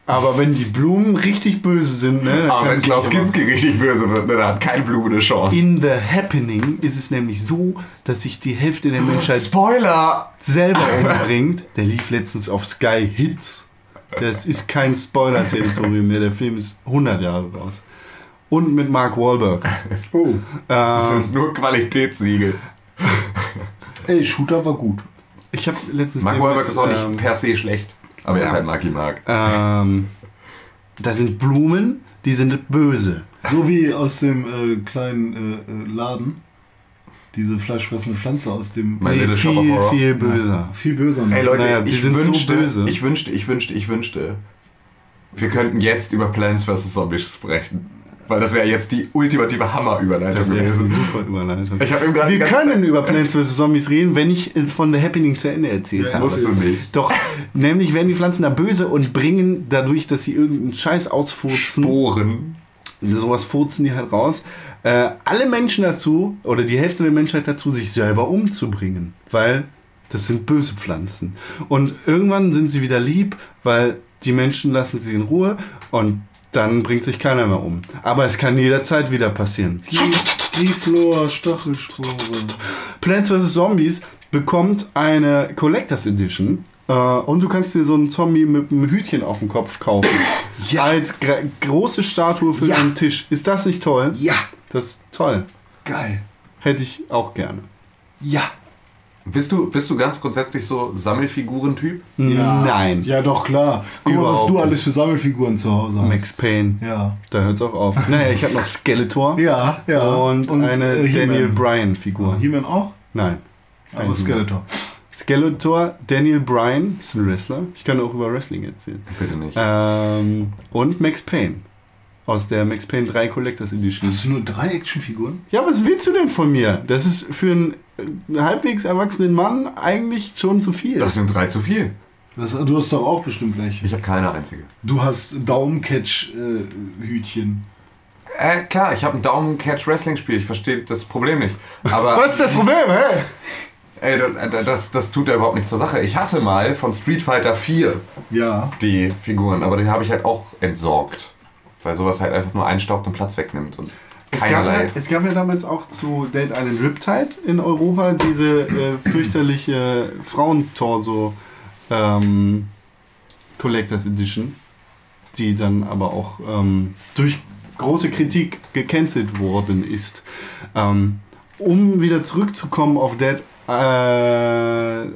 Aber wenn die Blumen richtig böse sind, ne? dann Aber wenn Klaus Kinski richtig böse wird, ne, dann hat keine Blume eine Chance. In The Happening ist es nämlich so, dass sich die Hälfte der Menschheit Spoiler! selber umbringt. Der lief letztens auf Sky Hits. Das ist kein Spoiler-Territorium mehr. Der Film ist 100 Jahre raus. Und mit Mark Wahlberg. Oh. Das Ähm, sind nur Qualitätssiegel. Ey, Shooter war gut. ich habe letztens. Mark Wahlberg ist auch nicht ähm, per se schlecht. Aber er ist ja. halt Marky Mark. Ähm, da sind Blumen, die sind böse. So wie aus dem äh, kleinen äh, äh, Laden. Diese fleischfressende Pflanze aus dem. Mein Little Shop of viel, Horror. viel böser. Viel böser. Ey Leute, Naja, die ich, sind so wünschte, böse. ich wünschte, ich wünschte, ich wünschte, wir könnten jetzt über Plants vs. Zombies sprechen. Weil das wäre jetzt die ultimative Hammer-Überleitung gewesen. super Überleitung. Ich gerade Wir können Zeit- über Plants vs. Zombies reden, wenn ich von The Happening zu Ende erzählt Ja, habe. Musst du nicht. Doch, nämlich werden die Pflanzen da böse und bringen dadurch, dass sie irgendeinen Scheiß ausfurzen, Sporen. sowas furzen die halt raus, äh, alle Menschen dazu, oder die Hälfte der Menschheit dazu, sich selber umzubringen. Weil das sind böse Pflanzen. Und irgendwann sind sie wieder lieb, weil die Menschen lassen sie in Ruhe und dann bringt sich keiner mehr um. Aber es kann jederzeit wieder passieren. Giflor, Stachelspore. Plants vs. Zombies bekommt eine Collectors Edition. Äh, und du kannst dir so einen Zombie mit einem Hütchen auf dem Kopf kaufen. Als gra- große Statue für Ja. deinen Tisch. Ist das nicht toll? Ja, Das ist toll. geil. Hätte ich auch gerne. Ja. Bist du, bist du ganz grundsätzlich so Sammelfiguren-Typ? ja. Nein. Ja, doch, klar. Guck mal, was du alles für Sammelfiguren zu Hause hast. Max Payne. Ja. Da hört es auch auf. Naja, ich habe noch Skeletor. Ja, ja. Und, eine äh. Daniel Bryan Figur. He-Man auch? Nein. Aber. Skeletor. Skeletor, Daniel Bryan, ist ein Wrestler. Ich kann auch über Wrestling erzählen. Bitte nicht. Ähm, und Max Payne. Aus der Max Payne 3 Collectors Edition. Hast du nur drei Actionfiguren? Ja, was willst du denn von mir? Das ist für einen äh, halbwegs erwachsenen Mann eigentlich schon zu viel. Das sind drei zu viel. Das, du hast doch auch bestimmt welche. Ich habe keine einzige. Du hast Daumencatch-Hütchen. Äh, klar, ich habe ein Daumen-Catch-Wrestling-Spiel. Ich verstehe das Problem nicht. Aber was ist das Problem, hä? Ey, das, das, das tut ja überhaupt nichts zur Sache. Ich hatte mal von Street Fighter 4 Ja. die Figuren, aber die habe ich halt auch entsorgt. Weil sowas halt einfach nur einstaubt und Platz wegnimmt. Und Es gab, ja, es gab ja damals auch zu Dead Island Riptide in Europa diese äh, fürchterliche Frauentorso ähm, Collectors Edition, die dann aber auch ähm, durch große Kritik gecancelt worden ist. Ähm, um wieder zurückzukommen auf Dead, äh,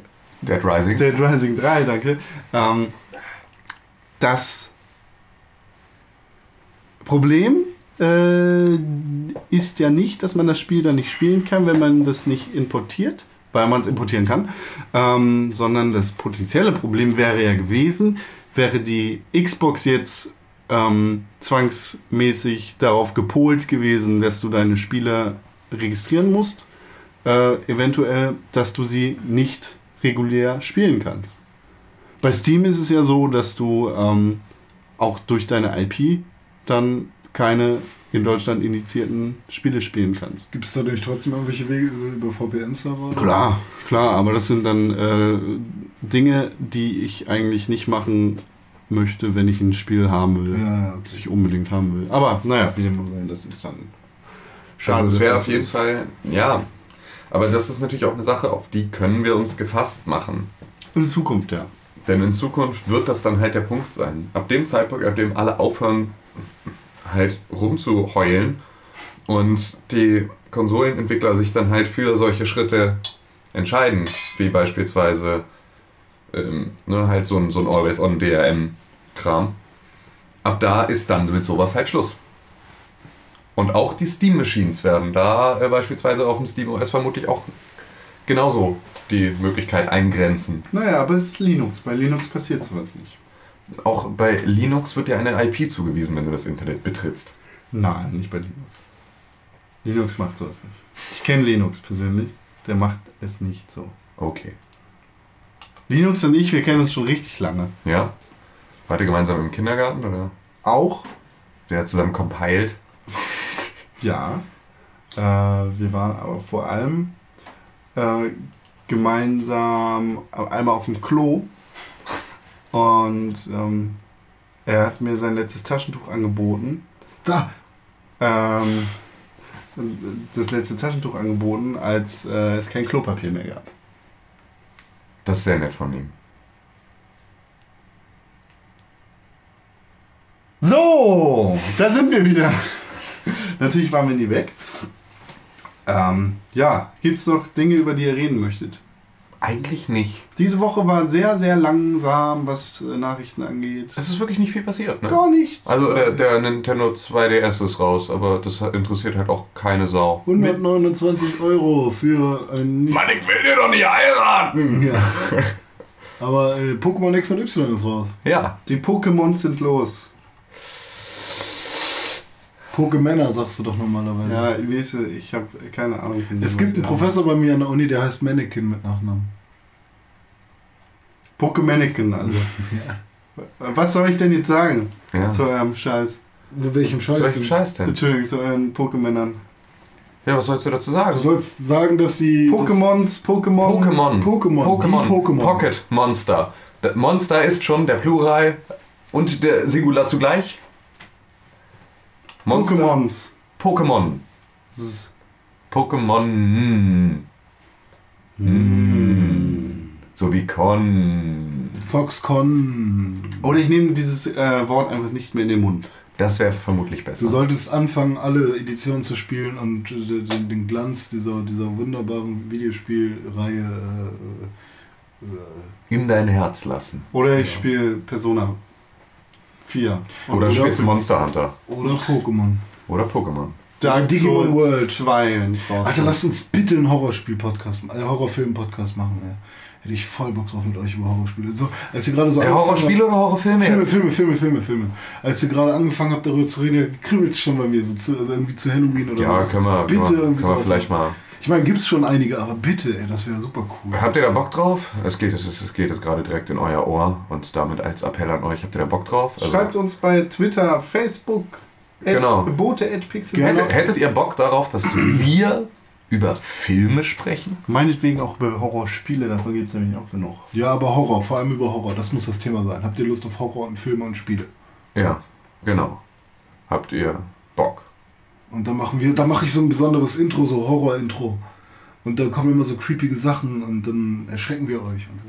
Dead Rising. Dead Rising 3, danke. Ähm, das Problem äh, ist ja nicht, dass man das Spiel dann nicht spielen kann, wenn man das nicht importiert, weil man es importieren kann, ähm, sondern das potenzielle Problem wäre ja gewesen, wäre die Xbox jetzt ähm, zwangsmäßig darauf gepolt gewesen, dass du deine Spieler registrieren musst, äh, eventuell, dass du sie nicht regulär spielen kannst. Bei Steam ist es ja so, dass du ähm, auch durch deine IP dann keine in Deutschland indizierten Spiele spielen kannst. Gibt es dadurch trotzdem irgendwelche Wege über VPN-Server? Klar, klar, aber das sind dann äh, Dinge, die ich eigentlich nicht machen möchte, wenn ich ein Spiel haben will. Ja, ja, okay. Das ich unbedingt haben will. Aber naja, das ist dann. Also es dass wäre das auf jeden ist. Fall, ja. Aber das ist natürlich auch eine Sache, auf die können wir uns gefasst machen. In Zukunft, ja. Denn in Zukunft wird das dann halt der Punkt sein. Ab dem Zeitpunkt, ab dem alle aufhören, halt rumzuheulen und die Konsolenentwickler sich dann halt für solche Schritte entscheiden, wie beispielsweise ähm, ne, halt so ein, so ein Always-On-DRM-Kram. Ab da ist dann mit sowas halt Schluss. Und auch die Steam-Machines werden da äh, beispielsweise auf dem Steam OS vermutlich auch genauso die Möglichkeit eingrenzen. Naja, aber es ist Linux. Bei Linux passiert sowas nicht. Auch bei Linux wird dir eine IP zugewiesen, wenn du das Internet betrittst. Nein, nicht bei Linux. Linux macht sowas nicht. Ich kenne Linux persönlich. Der macht es nicht so. Okay. Linux und ich, wir kennen uns schon richtig lange. Ja? Wart ihr gemeinsam im Kindergarten oder? Auch, Der hat zusammen compiled. ja. Äh, wir waren aber vor allem äh, gemeinsam einmal auf dem Klo. Und ähm, er hat mir sein letztes Taschentuch angeboten. Da! Ähm, das letzte Taschentuch angeboten, als äh, es kein Klopapier mehr gab. Das ist sehr nett von ihm. So, da sind wir wieder. Natürlich waren wir nie weg. Ähm, ja, gibt es noch Dinge, über die ihr reden möchtet? Eigentlich nicht. Diese Woche war sehr, sehr langsam, was äh, Nachrichten angeht. Es ist wirklich nicht viel passiert, ne? Gar nichts. Also der, der Nintendo 2DS ist raus, aber das interessiert halt auch keine Sau. 129 Euro für ein nicht. Mann, ich will dir doch nicht heiraten! Ja. Aber äh, Pokémon X und Y ist raus. Ja. Die Pokémons sind los. Pokémänner sagst du doch normalerweise. Ja, ich weiß, ich habe keine Ahnung von Es gibt einen Professor bei mir an der Uni, der heißt Mannequin mit Nachnamen. Pokémaniken, also. Was soll ich denn jetzt sagen Ja. zu eurem Scheiß? Wo welchem Scheiß? Zu welchem Scheiß denn? Entschuldigung, zu euren Pokémännern. Ja, was sollst du dazu sagen? Du sollst sagen, dass sie. Pokémons, Pokémon. Pokémon. Pokémon, die Pokémon. Pocket Monster. Monster ist schon der Plural und der Singular zugleich. Monster. Pokémons. Pokémon. Pokémon. Mm. Mm. So wie Con. Foxconn. Oder ich nehme dieses äh, Wort einfach nicht mehr in den Mund. Das wäre vermutlich Du besser. solltest anfangen, alle Editionen zu spielen und äh, den, den Glanz dieser, dieser wunderbaren Videospielreihe. Äh, äh, In dein Herz lassen. Oder ich spiele Persona 4. Oder du spielst Monster Hunter. oder Pokémon. Oder Pokémon. Dark Digimon Souls World. 2, wenn es rauskommt. Alter, lasst uns bitte einen Horrorspiel-Podcast, äh, Horrorfilm-Podcast machen, ey. Hätte ich voll Bock drauf mit euch über Horrorspiele. So, als ihr gerade so Ja, angefangen Horrorspiele oder Horrorfilme Filme, jetzt? Filme, Filme, Filme, Filme. Als ihr gerade angefangen habt, darüber zu reden, kribbelt es schon bei mir, so zu, also irgendwie zu Halloween oder Ja, so. können wir, bitte können wir, irgendwie können wir vielleicht machen. mal. Ich meine, gibt's schon einige, aber bitte, ey, das wäre super cool. Habt ihr da Bock drauf? Es geht, es, ist- es geht jetzt gerade direkt in euer Ohr und damit als Appell an euch. Habt ihr da Bock drauf? Also, Schreibt uns bei Twitter, Facebook, Genau. Bote at Pixel. Gerne. hättet, hättet ihr Bock darauf, dass wir über Filme sprechen. Meinetwegen auch über Horrorspiele, davon gibt es nämlich auch genug. Ja, aber Horror, vor allem über Horror, das muss das Thema sein. Habt ihr Lust auf Horror und Filme und Spiele? Ja, genau. Habt ihr Bock? Und dann machen wir, da mache ich so ein besonderes Intro, so Horror-Intro. Und da kommen immer so creepige Sachen und dann erschrecken wir euch und so.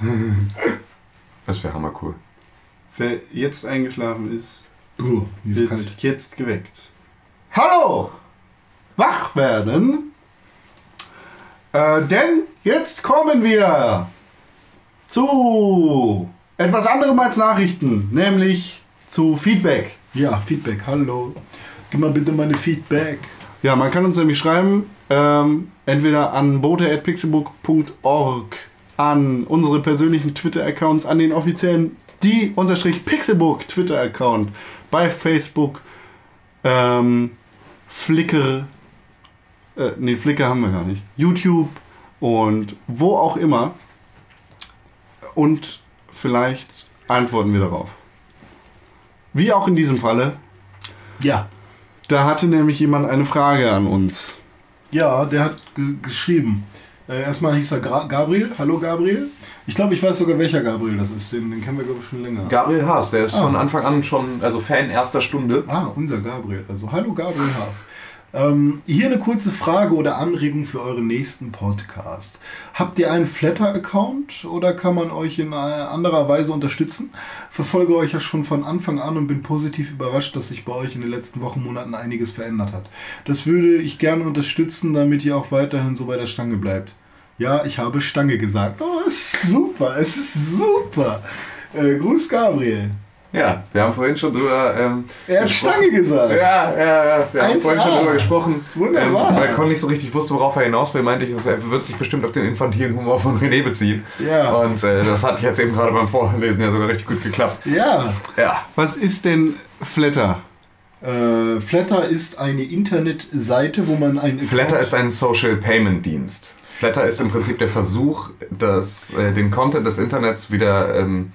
Das wäre hammer cool. Wer jetzt eingeschlafen ist, ist wird kalt. jetzt geweckt. Hallo! Wach werden! Äh, denn jetzt kommen wir zu etwas anderem als Nachrichten, nämlich zu Feedback. Ja, Feedback, hallo. Gib mal bitte meine Feedback. Ja, man kann uns nämlich schreiben, ähm, entweder an bote.pixelbook.org, an unsere persönlichen Twitter-Accounts, an den offiziellen die unterstrich Pixelbook Twitter-Account, bei Facebook, ähm, Flickr, äh, nee, Flickr haben wir gar nicht, YouTube und wo auch immer. Und vielleicht antworten wir darauf. Wie auch in diesem Falle, Ja. Da hatte nämlich jemand eine Frage an uns. Ja, der hat ge geschrieben. Äh, erstmal hieß er Gra Gabriel. Hallo Gabriel. Ich glaube, ich weiß sogar, welcher Gabriel das ist. Den, den kennen wir, glaube ich, schon länger. Gabriel Haas, der ist Ah. von Anfang an schon, also Fan erster Stunde. Ah, unser Gabriel. Also, hallo Gabriel Haas. Ähm, hier eine kurze Frage oder Anregung für euren nächsten Podcast. Habt ihr einen Flatter-Account oder kann man euch in äh, anderer Weise unterstützen? Verfolge euch ja schon von Anfang an und bin positiv überrascht, dass sich bei euch in den letzten Wochen, Monaten einiges verändert hat. Das würde ich gerne unterstützen, damit ihr auch weiterhin so bei der Stange bleibt. Ja, ich habe Stange gesagt. Oh, es ist super, es ist super. Äh, Gruß Gabriel. Ja, wir haben vorhin schon drüber. Ähm, Er hat gesprochen. Stange gesagt. Ja, ja, ja. Wir haben 1A. vorhin schon drüber gesprochen. Wunderbar. Ähm, weil Con nicht so richtig wusste, worauf er hinaus will, meinte ich, dass er wird sich bestimmt auf den infantilen Humor von René beziehen. Ja. Und äh, das hat jetzt eben gerade beim Vorlesen ja sogar richtig gut geklappt. Ja. Ja. Was ist denn Flatter? Äh, Flatter ist eine Internetseite, wo man ein Flatter ist ein Social Payment Dienst. Flatter ist im Prinzip der Versuch, das, äh, den Content des Internets wieder, ähm,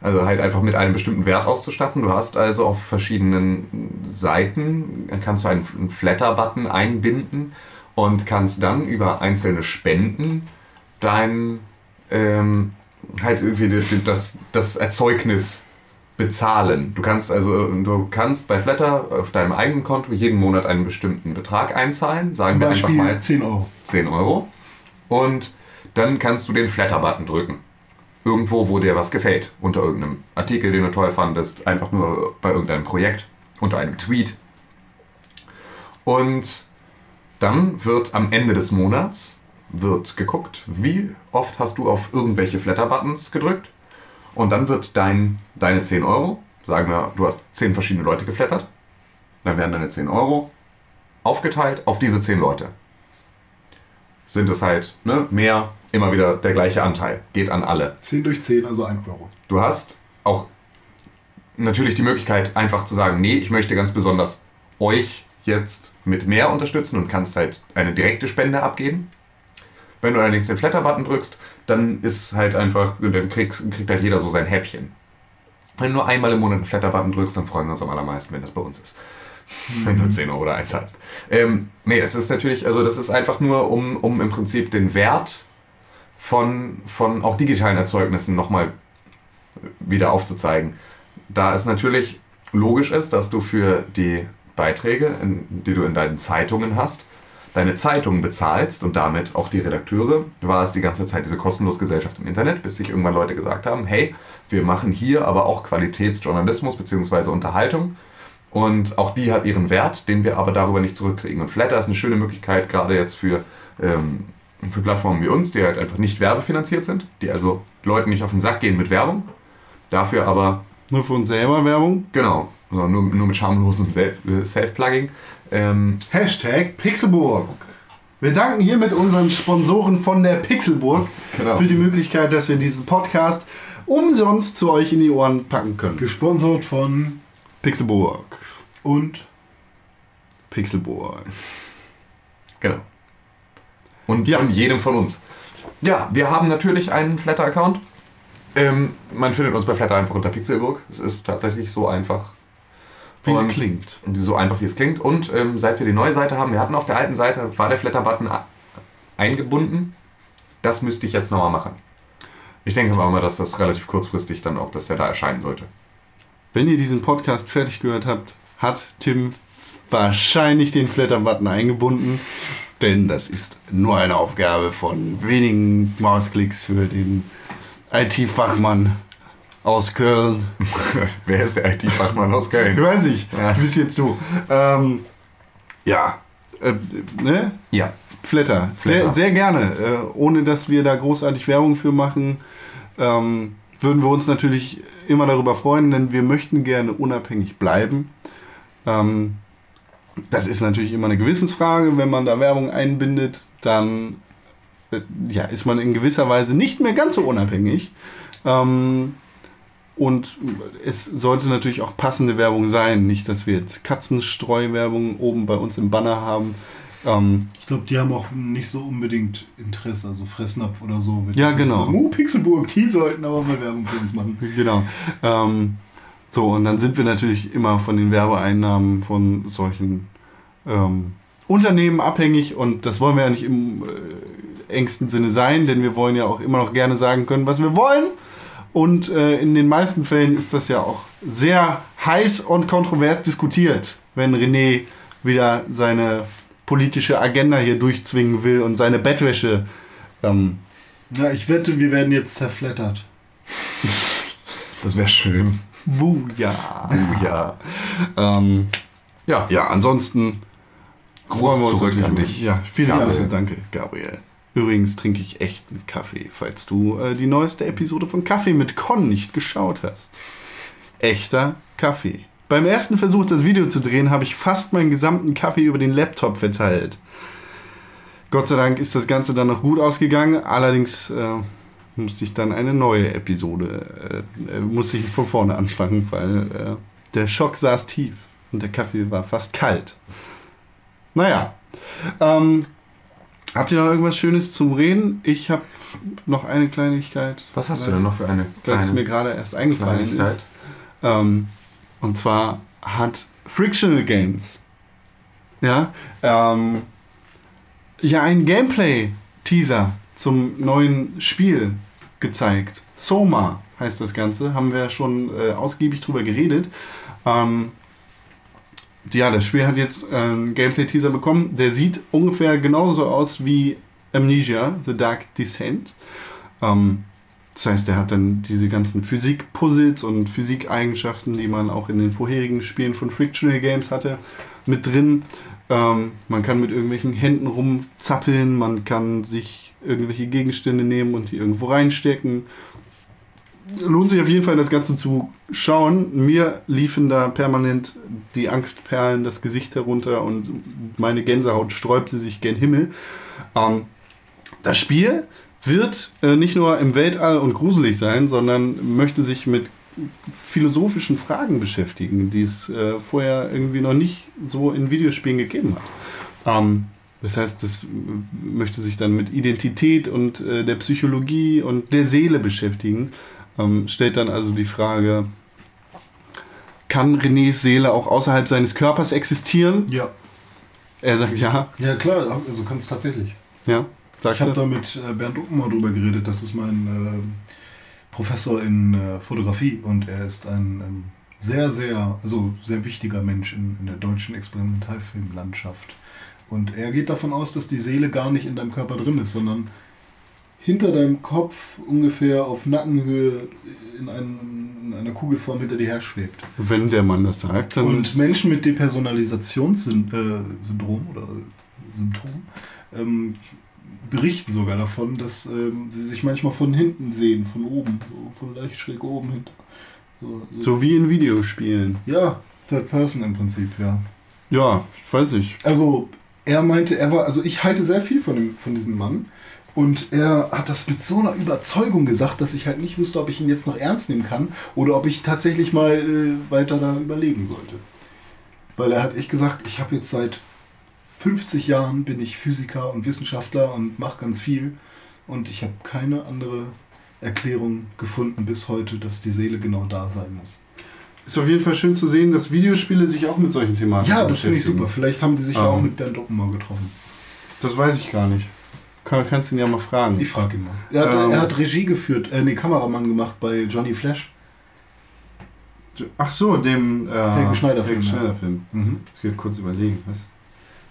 also halt einfach mit einem bestimmten Wert auszustatten. Du hast also auf verschiedenen Seiten, kannst du einen, Flatter-Button einbinden und kannst dann über einzelne Spenden dein, ähm, halt irgendwie das, das Erzeugnis bezahlen. Du kannst also, du kannst bei Flatter auf deinem eigenen Konto jeden Monat einen bestimmten Betrag einzahlen, sagen zum wir einfach Beispiel mal 10 Euro. 10 Euro. Und dann kannst du den Flatter-Button drücken. Irgendwo, wo dir was gefällt. Unter irgendeinem Artikel, den du toll fandest. Einfach nur bei irgendeinem Projekt. Unter einem Tweet. Und dann wird am Ende des Monats wird geguckt, wie oft hast du auf irgendwelche Flatter-Buttons gedrückt. Und dann wird dein, deine 10 Euro, sagen wir, du hast 10 verschiedene Leute geflattert. Dann werden deine 10 Euro aufgeteilt auf diese 10 Leute sind es halt ne, mehr, immer wieder der gleiche Anteil. Geht an alle. 10 durch 10, also 1 Euro. Du hast auch natürlich die Möglichkeit, einfach zu sagen, nee, ich möchte ganz besonders euch jetzt mit mehr unterstützen und kannst halt eine direkte Spende abgeben. Wenn du allerdings den Flatter-Button drückst, dann ist halt einfach, dann kriegt, kriegt halt jeder so sein Häppchen. Wenn du nur einmal im Monat einen Flatter-Button drückst, dann freuen wir uns am allermeisten, wenn das bei uns ist. Wenn du 10 Euro oder einzahlst. Ähm, nee, es ist natürlich, also das ist einfach nur, um, um im Prinzip den Wert von, von auch digitalen Erzeugnissen nochmal wieder aufzuzeigen. Da es natürlich logisch ist, dass du für die Beiträge, in, die du in deinen Zeitungen hast, deine Zeitung bezahlst und damit auch die Redakteure, war es die ganze Zeit diese kostenlose Gesellschaft im Internet, bis sich irgendwann Leute gesagt haben, hey, wir machen hier aber auch Qualitätsjournalismus bzw. Unterhaltung und auch die hat ihren Wert, den wir aber darüber nicht zurückkriegen. Und Flatter ist eine schöne Möglichkeit, gerade jetzt für, ähm, für Plattformen wie uns, die halt einfach nicht werbefinanziert sind, die also Leuten nicht auf den Sack gehen mit Werbung, dafür aber Nur für uns selber Werbung? Genau, also nur, nur mit schamlosem äh, Self-Plugging. Ähm, Hashtag Pixelburg. Wir danken hiermit unseren Sponsoren von der Pixelburg Genau. für die Möglichkeit, dass wir diesen Podcast umsonst zu euch in die Ohren packen können. Gesponsert von Pixelburg. und Pixelburg. genau. Und Ja. von jedem von uns. Ja, wir haben natürlich einen Flatter-Account. Ähm, man findet uns bei Flatter einfach unter Pixelburg. Es ist tatsächlich so einfach. Wie es klingt. So einfach wie es klingt. Und ähm, seit wir die neue Seite haben, wir hatten auf der alten Seite, war der Flatter-Button eingebunden. Das müsste ich jetzt nochmal machen. Ich denke aber mal, dass das relativ kurzfristig dann auch, dass der da erscheinen sollte. Wenn ihr diesen Podcast fertig gehört habt, hat Tim wahrscheinlich den Flatter-Button eingebunden. Denn das ist nur eine Aufgabe von wenigen Mausklicks für den IT-Fachmann aus Köln. Wer ist der IT-Fachmann aus Köln? Weiß ich, Ja. bist jetzt du. Ähm, ja, äh, ne? Ja. Flatter. Flatter. Sehr, sehr gerne. Äh, ohne dass wir da großartig Werbung für machen, ähm, würden wir uns natürlich immer darüber freuen, denn wir möchten gerne unabhängig bleiben. Ähm, das ist natürlich immer eine Gewissensfrage. Wenn man da Werbung einbindet, dann äh, ja, ist man in gewisser Weise nicht mehr ganz so unabhängig. Ähm, und es sollte natürlich auch passende Werbung sein. Nicht, dass wir jetzt Katzenstreuwerbung oben bei uns im Banner haben. Ähm, Ich glaube, die haben auch nicht so unbedingt Interesse, also Fressnapf oder so. Ja, genau. Sagen, oh, Pixelburg, die sollten aber mal Werbung für uns machen. Genau. Ähm, so, und dann sind wir natürlich immer von den Werbeeinnahmen von solchen ähm, Unternehmen abhängig und das wollen wir ja nicht im äh, engsten Sinne sein, denn wir wollen ja auch immer noch gerne sagen können, was wir wollen. Und äh, in den meisten Fällen ist das ja auch sehr heiß und kontrovers diskutiert, wenn René wieder seine politische Agenda hier durchzwingen will und seine Bettwäsche ähm, Ja, ich wette, wir werden jetzt zerflettert. Das wäre schön. Buja. Uh, ja. Ähm, Ja. Ja, ansonsten freuen wir uns natürlich an dich. Ja, vielen Gabriel. Dank. Danke, Gabriel. Übrigens trinke ich echten Kaffee, falls du äh, die neueste Episode von Kaffee mit Con nicht geschaut hast. Echter Kaffee. Beim ersten Versuch, das Video zu drehen, habe ich fast meinen gesamten Kaffee über den Laptop verteilt. Gott sei Dank ist das Ganze dann noch gut ausgegangen. Allerdings äh, musste ich dann eine neue Episode, äh, äh, musste ich von vorne anfangen, weil äh, der Schock saß tief und der Kaffee war fast kalt. Naja, ähm, habt ihr noch irgendwas Schönes zum Reden? Ich habe noch eine Kleinigkeit. Was hast du denn noch für eine Weil es mir gerade erst eingefallen Kleinigkeit? ist. Ähm, und zwar hat Frictional Games ja, ähm, ja einen Gameplay-Teaser zum neuen Spiel gezeigt. Soma heißt das Ganze, haben wir schon äh, ausgiebig drüber geredet. Ähm, ja, das Spiel hat jetzt äh, einen Gameplay-Teaser bekommen. Der sieht ungefähr genauso aus wie Amnesia, The Dark Descent. Ähm, das heißt, er hat dann diese ganzen Physik-Puzzles und Physikeigenschaften, die man auch in den vorherigen Spielen von Frictional Games hatte, mit drin. Ähm, man kann mit irgendwelchen Händen rumzappeln, man kann sich irgendwelche Gegenstände nehmen und die irgendwo reinstecken. Lohnt sich auf jeden Fall, das Ganze zu schauen. Mir liefen da permanent die Angstperlen das Gesicht herunter und meine Gänsehaut sträubte sich gen Himmel. Ähm, das Spiel wird äh, nicht nur im Weltall und gruselig sein, sondern möchte sich mit philosophischen Fragen beschäftigen, die es äh, vorher irgendwie noch nicht so in Videospielen gegeben hat. Ähm, das heißt, das äh, möchte sich dann mit Identität und äh, der Psychologie und der Seele beschäftigen. Ähm, stellt dann also die Frage, kann Renés Seele auch außerhalb seines Körpers existieren? Ja. Er sagt ja. Ja, klar, also kann es tatsächlich. Ja, Ich sagst habe du? da mit äh, Bernd Ucken mal drüber geredet. Das ist mein ähm, Professor in äh, Fotografie und er ist ein ähm, sehr, sehr, also sehr wichtiger Mensch in, in der deutschen Experimentalfilmlandschaft. Und er geht davon aus, dass die Seele gar nicht in deinem Körper drin ist, sondern hinter deinem Kopf ungefähr auf Nackenhöhe in, einem, in einer Kugelform hinter dir her schwebt. Wenn der Mann das sagt, dann Und Menschen mit Depersonalisationssyndrom oder Symptom ähm, berichten sogar davon, dass ähm, sie sich manchmal von hinten sehen, von oben, so von leicht schräg oben hinter. So, so. so wie in Videospielen. Ja, Third Person im Prinzip, ja. Ja, ich weiß nicht. Also er meinte, er war, also ich halte sehr viel von, dem, von diesem Mann. Und er hat das mit so einer Überzeugung gesagt, dass ich halt nicht wusste, ob ich ihn jetzt noch ernst nehmen kann oder ob ich tatsächlich mal äh, weiter da überlegen sollte. Weil er hat echt gesagt, ich habe jetzt seit 50 Jahren bin ich Physiker und Wissenschaftler und mache ganz viel und ich habe keine andere Erklärung gefunden bis heute, dass die Seele genau da sein muss. Ist auf jeden Fall schön zu sehen, dass Videospiele sich auch mit solchen Thematiken Ja, das finde ich super. Vielleicht haben die sich ja Ähm. auch mit Bernd Oppenau getroffen. Das weiß ich gar nicht. Kann, kannst du ihn ja mal fragen. Ich frage ihn mal. Er hat, Ähm. er hat Regie geführt, äh, nee, Kameramann gemacht bei Johnny Flash. Ach so, dem äh, Helge Schneider-Film, Helge ja. Schneider-Film. Mhm. Ich will kurz überlegen, was.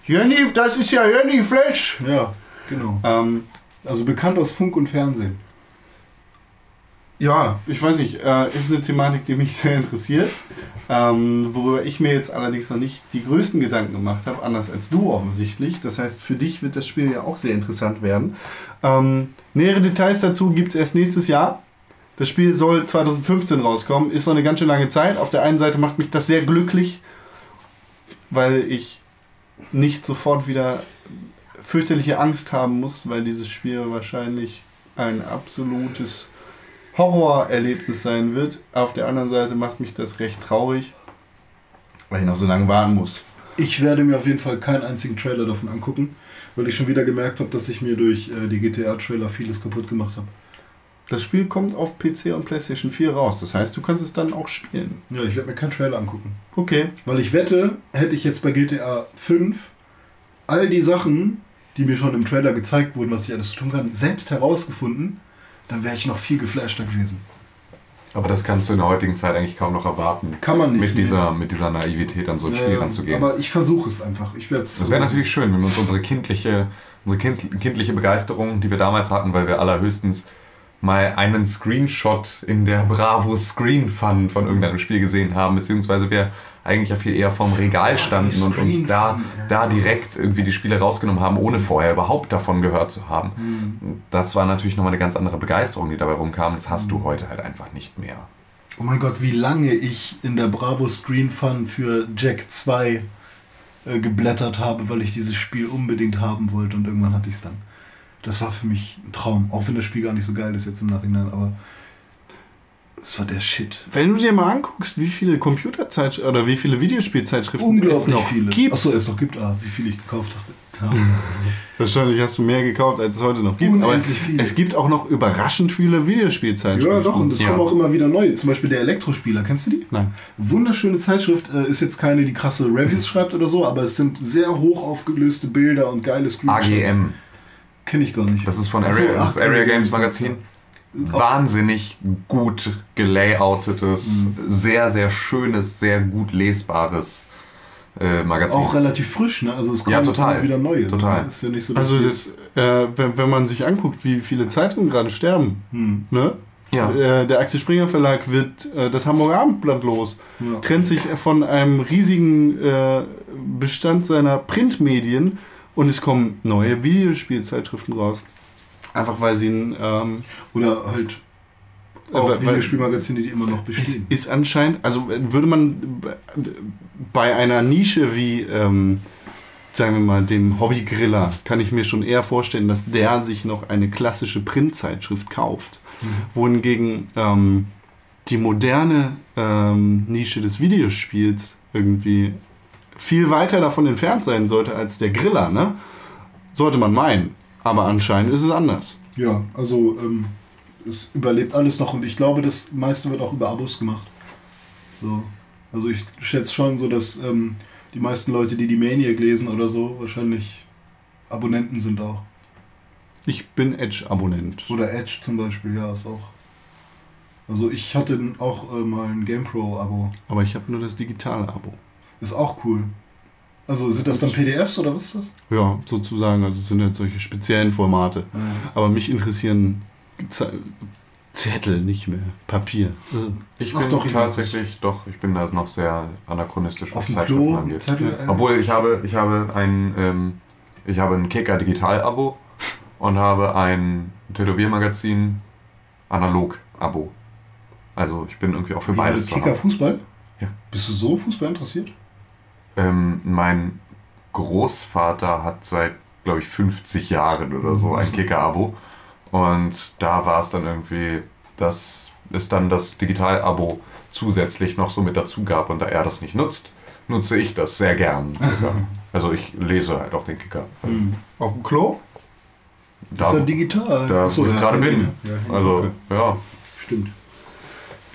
Jönny, das ist ja Jönny Flash! Ja, genau. Ähm, Also bekannt aus Funk und Fernsehen. ja, ich weiß nicht, äh, ist eine Thematik, die mich sehr interessiert. Ähm, worüber ich mir jetzt allerdings noch nicht die größten Gedanken gemacht habe, anders als du offensichtlich. Das heißt, für dich wird das Spiel ja auch sehr interessant werden. Ähm, nähere Details dazu gibt es erst nächstes Jahr. Das Spiel soll 2015 rauskommen, ist noch eine ganz schön lange Zeit. Auf der einen Seite macht mich das sehr glücklich, weil ich nicht sofort wieder fürchterliche Angst haben muss, weil dieses Spiel wahrscheinlich ein absolutes Horrorerlebnis sein wird. Auf der anderen Seite macht mich das recht traurig, weil ich noch so lange warten muss. Ich werde mir auf jeden Fall keinen einzigen Trailer davon angucken, weil ich schon wieder gemerkt habe, dass ich mir durch äh, die GTA-Trailer vieles kaputt gemacht habe. Das Spiel kommt auf PC und PlayStation 4 raus. Das heißt, du kannst es dann auch spielen. Ja, ich werde mir keinen Trailer angucken. Okay. Weil ich wette, hätte ich jetzt bei GTA 5 all die Sachen, die mir schon im Trailer gezeigt wurden, was ich alles tun kann, selbst herausgefunden, dann wäre ich noch viel geflashter gewesen. Aber das kannst du in der heutigen Zeit eigentlich kaum noch erwarten. Kann man nicht, Mit nee. dieser, mit dieser Naivität an so ein Spiel Ähm, ranzugehen. Aber ich versuche es einfach. Ich werde Das wäre natürlich schön, wenn wir uns unsere kindliche, unsere kind, kindliche Begeisterung, die wir damals hatten, weil wir allerhöchstens mal einen Screenshot in der Bravo Screen Fun von irgendeinem Spiel gesehen haben, beziehungsweise wir eigentlich ja viel eher vorm Regal standen und uns da, da direkt irgendwie die Spiele rausgenommen haben, ohne vorher überhaupt davon gehört zu haben. Hm. Das war natürlich nochmal eine ganz andere Begeisterung, die dabei rumkam. Das hast du heute halt einfach nicht mehr. Oh mein Gott, wie lange ich in der Bravo Screen Fun für Jack 2 äh, geblättert habe, weil ich dieses Spiel unbedingt haben wollte und irgendwann hatte ich es dann. Das war für mich ein Traum, auch wenn das Spiel gar nicht so geil ist jetzt im Nachhinein, aber es war der Shit. Wenn du dir mal anguckst, wie viele Computerzeitschriften oder wie viele Videospielzeitschriften es Unglaublich noch viele. gibt. Achso, es noch gibt, ah, wie viele ich gekauft hatte. Wahrscheinlich hast du mehr gekauft, als es heute noch gibt. Aber Unendlich viele. es gibt auch noch überraschend viele Videospielzeitschriften. Ja, doch, und es Ja. kommen auch immer wieder neue. Zum Beispiel der Elektrospieler, kennst du die? Nein. Wunderschöne Zeitschrift, äh, ist jetzt keine, die krasse Reviews schreibt oder so, aber es sind sehr hoch aufgelöste Bilder und geile Screenshots. AGM. Kenne ich gar nicht. Das ist von Ach so, Area, ach, das Area Games Magazin. Wahnsinnig gut gelayoutetes, sehr, sehr schönes, sehr gut lesbares äh, Magazin. Auch relativ frisch, ne? Also es kommen Ja, total. immer wieder neue. Total. Ne? Ist ja nicht so, Also das, äh, wenn, wenn man sich anguckt, wie viele Zeitungen gerade sterben, Hm. ne? Ja. Äh, der Axel Springer Verlag wird äh, das Hamburger Abendblatt los. Ja. Trennt sich von einem riesigen äh, Bestand seiner Printmedien und es kommen neue Videospielzeitschriften raus. Einfach weil sie ein ähm, Oder halt auch weil- Videospielmagazine, die immer noch Es bestehen. ist anscheinend, also äh, würde man bei einer Nische wie, ähm, sagen wir mal, dem Hobbygriller, kann ich mir schon eher vorstellen, dass der sich noch eine klassische Printzeitschrift kauft. Wohingegen ähm, die moderne ähm, Nische des Videospiels irgendwie viel weiter davon entfernt sein sollte als der Griller, ne? Sollte man meinen. Aber anscheinend ist es anders. Ja, also ähm, es überlebt alles noch und ich glaube, das meiste wird auch über Abos gemacht. So. Also ich schätze schon so, dass ähm, die meisten Leute, die die Maniac lesen oder so, wahrscheinlich Abonnenten sind auch. Ich bin Edge-Abonnent. Oder Edge zum Beispiel, ja, ist auch. Also ich hatte auch äh, mal ein GamePro-Abo. Aber ich habe nur das digitale Abo. Ist auch cool. Also sind das dann PDFs oder was ist das? Ja, sozusagen. Also es sind jetzt solche speziellen Formate. Aber mich interessieren Ze- Zettel nicht mehr. Papier. Ich Ach bin doch, ich tatsächlich, doch, ich bin da noch sehr anachronistisch, Auf was dem Zeitschriften Klo, angeht. Zettel. äh, Obwohl ich habe, ich habe ein, ähm, ich habe ein Kicker Digital-Abo und habe ein Tätowiermagazin Analog-Abo. Also ich bin irgendwie auch für Wie beides zu Kicker. Fußball? Ja. Bist du so Fußball interessiert? Ähm, mein Großvater hat seit, glaube ich, 50 Jahren oder so ein Kicker-Abo. Und da war es dann irgendwie, dass es dann das Digital-Abo zusätzlich noch so mit dazu gab. Und da er das nicht nutzt, nutze ich das sehr gern. also ich lese halt auch den Kicker. Auf dem Klo? Da, ist ja digital. da Achso, wo ich ja, gerade ja, bin. ja, Also, okay. ja. Stimmt.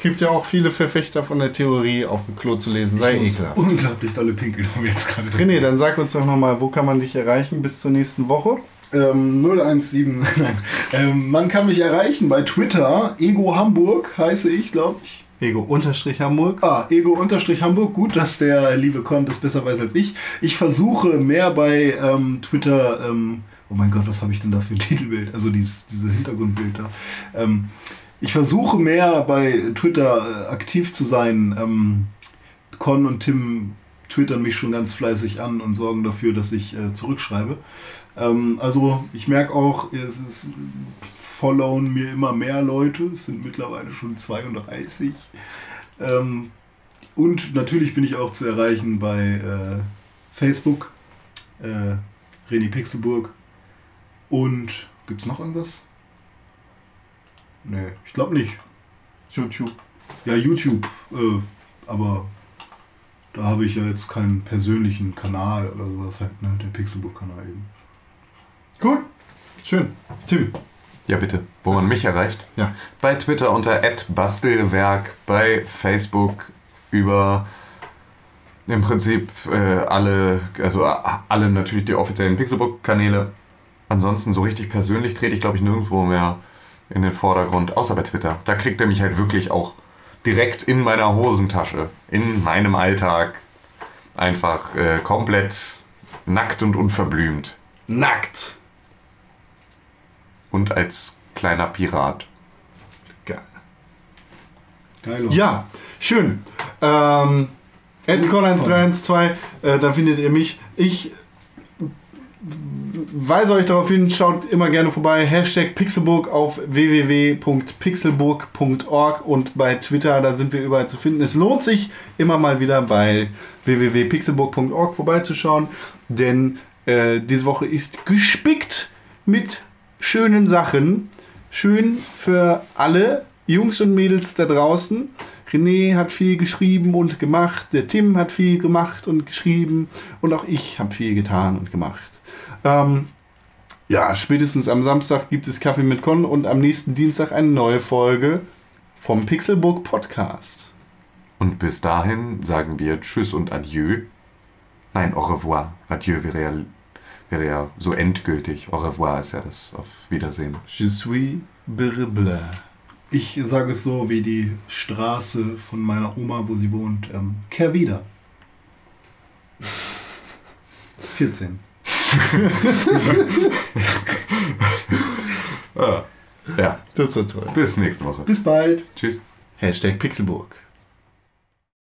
Gibt ja auch viele Verfechter von der Theorie, auf dem Klo zu lesen. Sei ekelhaft. unglaublich dolle pinkeln, haben wir jetzt gerade. René, dann sag uns doch nochmal, wo kann man dich erreichen bis zur nächsten Woche? Ähm, 017, nein. Ähm, man kann mich erreichen bei Twitter. Ego Hamburg heiße ich, glaube ich. Ego unterstrich Hamburg. Ah, Ego-Hamburg. Gut, dass der liebe Con das besser weiß als ich. Ich versuche mehr bei ähm, Twitter. Ähm, oh mein Gott, was habe ich denn da für ein Titelbild? Also dieses, diese Hintergrundbild da. Ähm, ich versuche mehr bei Twitter äh, aktiv zu sein. Ähm, Con und Tim twittern mich schon ganz fleißig an und sorgen dafür, dass ich äh, zurückschreibe. Ähm, also ich merke auch, es ist followen mir immer mehr Leute. Es sind mittlerweile schon 32. Ähm, und natürlich bin ich auch zu erreichen bei äh, Facebook, äh, Reni Pixelburg. Und gibt es noch irgendwas? Nee, ich glaube nicht. YouTube. Ja, YouTube. Äh, aber da habe ich ja jetzt keinen persönlichen Kanal oder sowas halt, ne? Der Pixelburg-Kanal eben. Gut. Schön. Tim. Ja, bitte. Wo man mich erreicht? Ja. Bei Twitter unter @bastelwerk, bei Facebook über im Prinzip äh, alle, also äh, alle natürlich die offiziellen Pixelbook-Kanäle. Ansonsten so richtig persönlich trete ich, glaube ich, nirgendwo mehr in den Vordergrund, außer bei Twitter. Da kriegt er mich halt wirklich auch direkt in meiner Hosentasche, in meinem Alltag, einfach äh, komplett nackt und unverblümt. Nackt. Und als kleiner Pirat. Geil. Geil. Ja, schön. Ähm, Edcon1312, äh, da findet ihr mich. Ich weise euch darauf hin, schaut immer gerne vorbei. Hashtag Pixelburg auf www.pixelburg.org und bei Twitter, da sind wir überall zu finden. Es lohnt sich immer mal wieder bei www.pixelburg.org vorbeizuschauen, denn äh, diese Woche ist gespickt mit schönen Sachen. Schön für alle Jungs und Mädels da draußen. René hat viel geschrieben und gemacht, der Tim hat viel gemacht und geschrieben und auch ich habe viel getan und gemacht. Ähm, ja, spätestens am Samstag gibt es Kaffee mit Con und am nächsten Dienstag eine neue Folge vom Pixelbook Podcast. Und bis dahin sagen wir Tschüss und Adieu. Nein, au revoir. Adieu wäre ja, wäre ja so endgültig. Au revoir ist ja das auf Wiedersehen. Je suis bleu. Ich sage es so wie die Straße von meiner Oma, wo sie wohnt. Ähm, kehr wieder. 14. Ja, Das war toll. bis nächste Woche. Bis bald. Tschüss. Hashtag Pixelburg.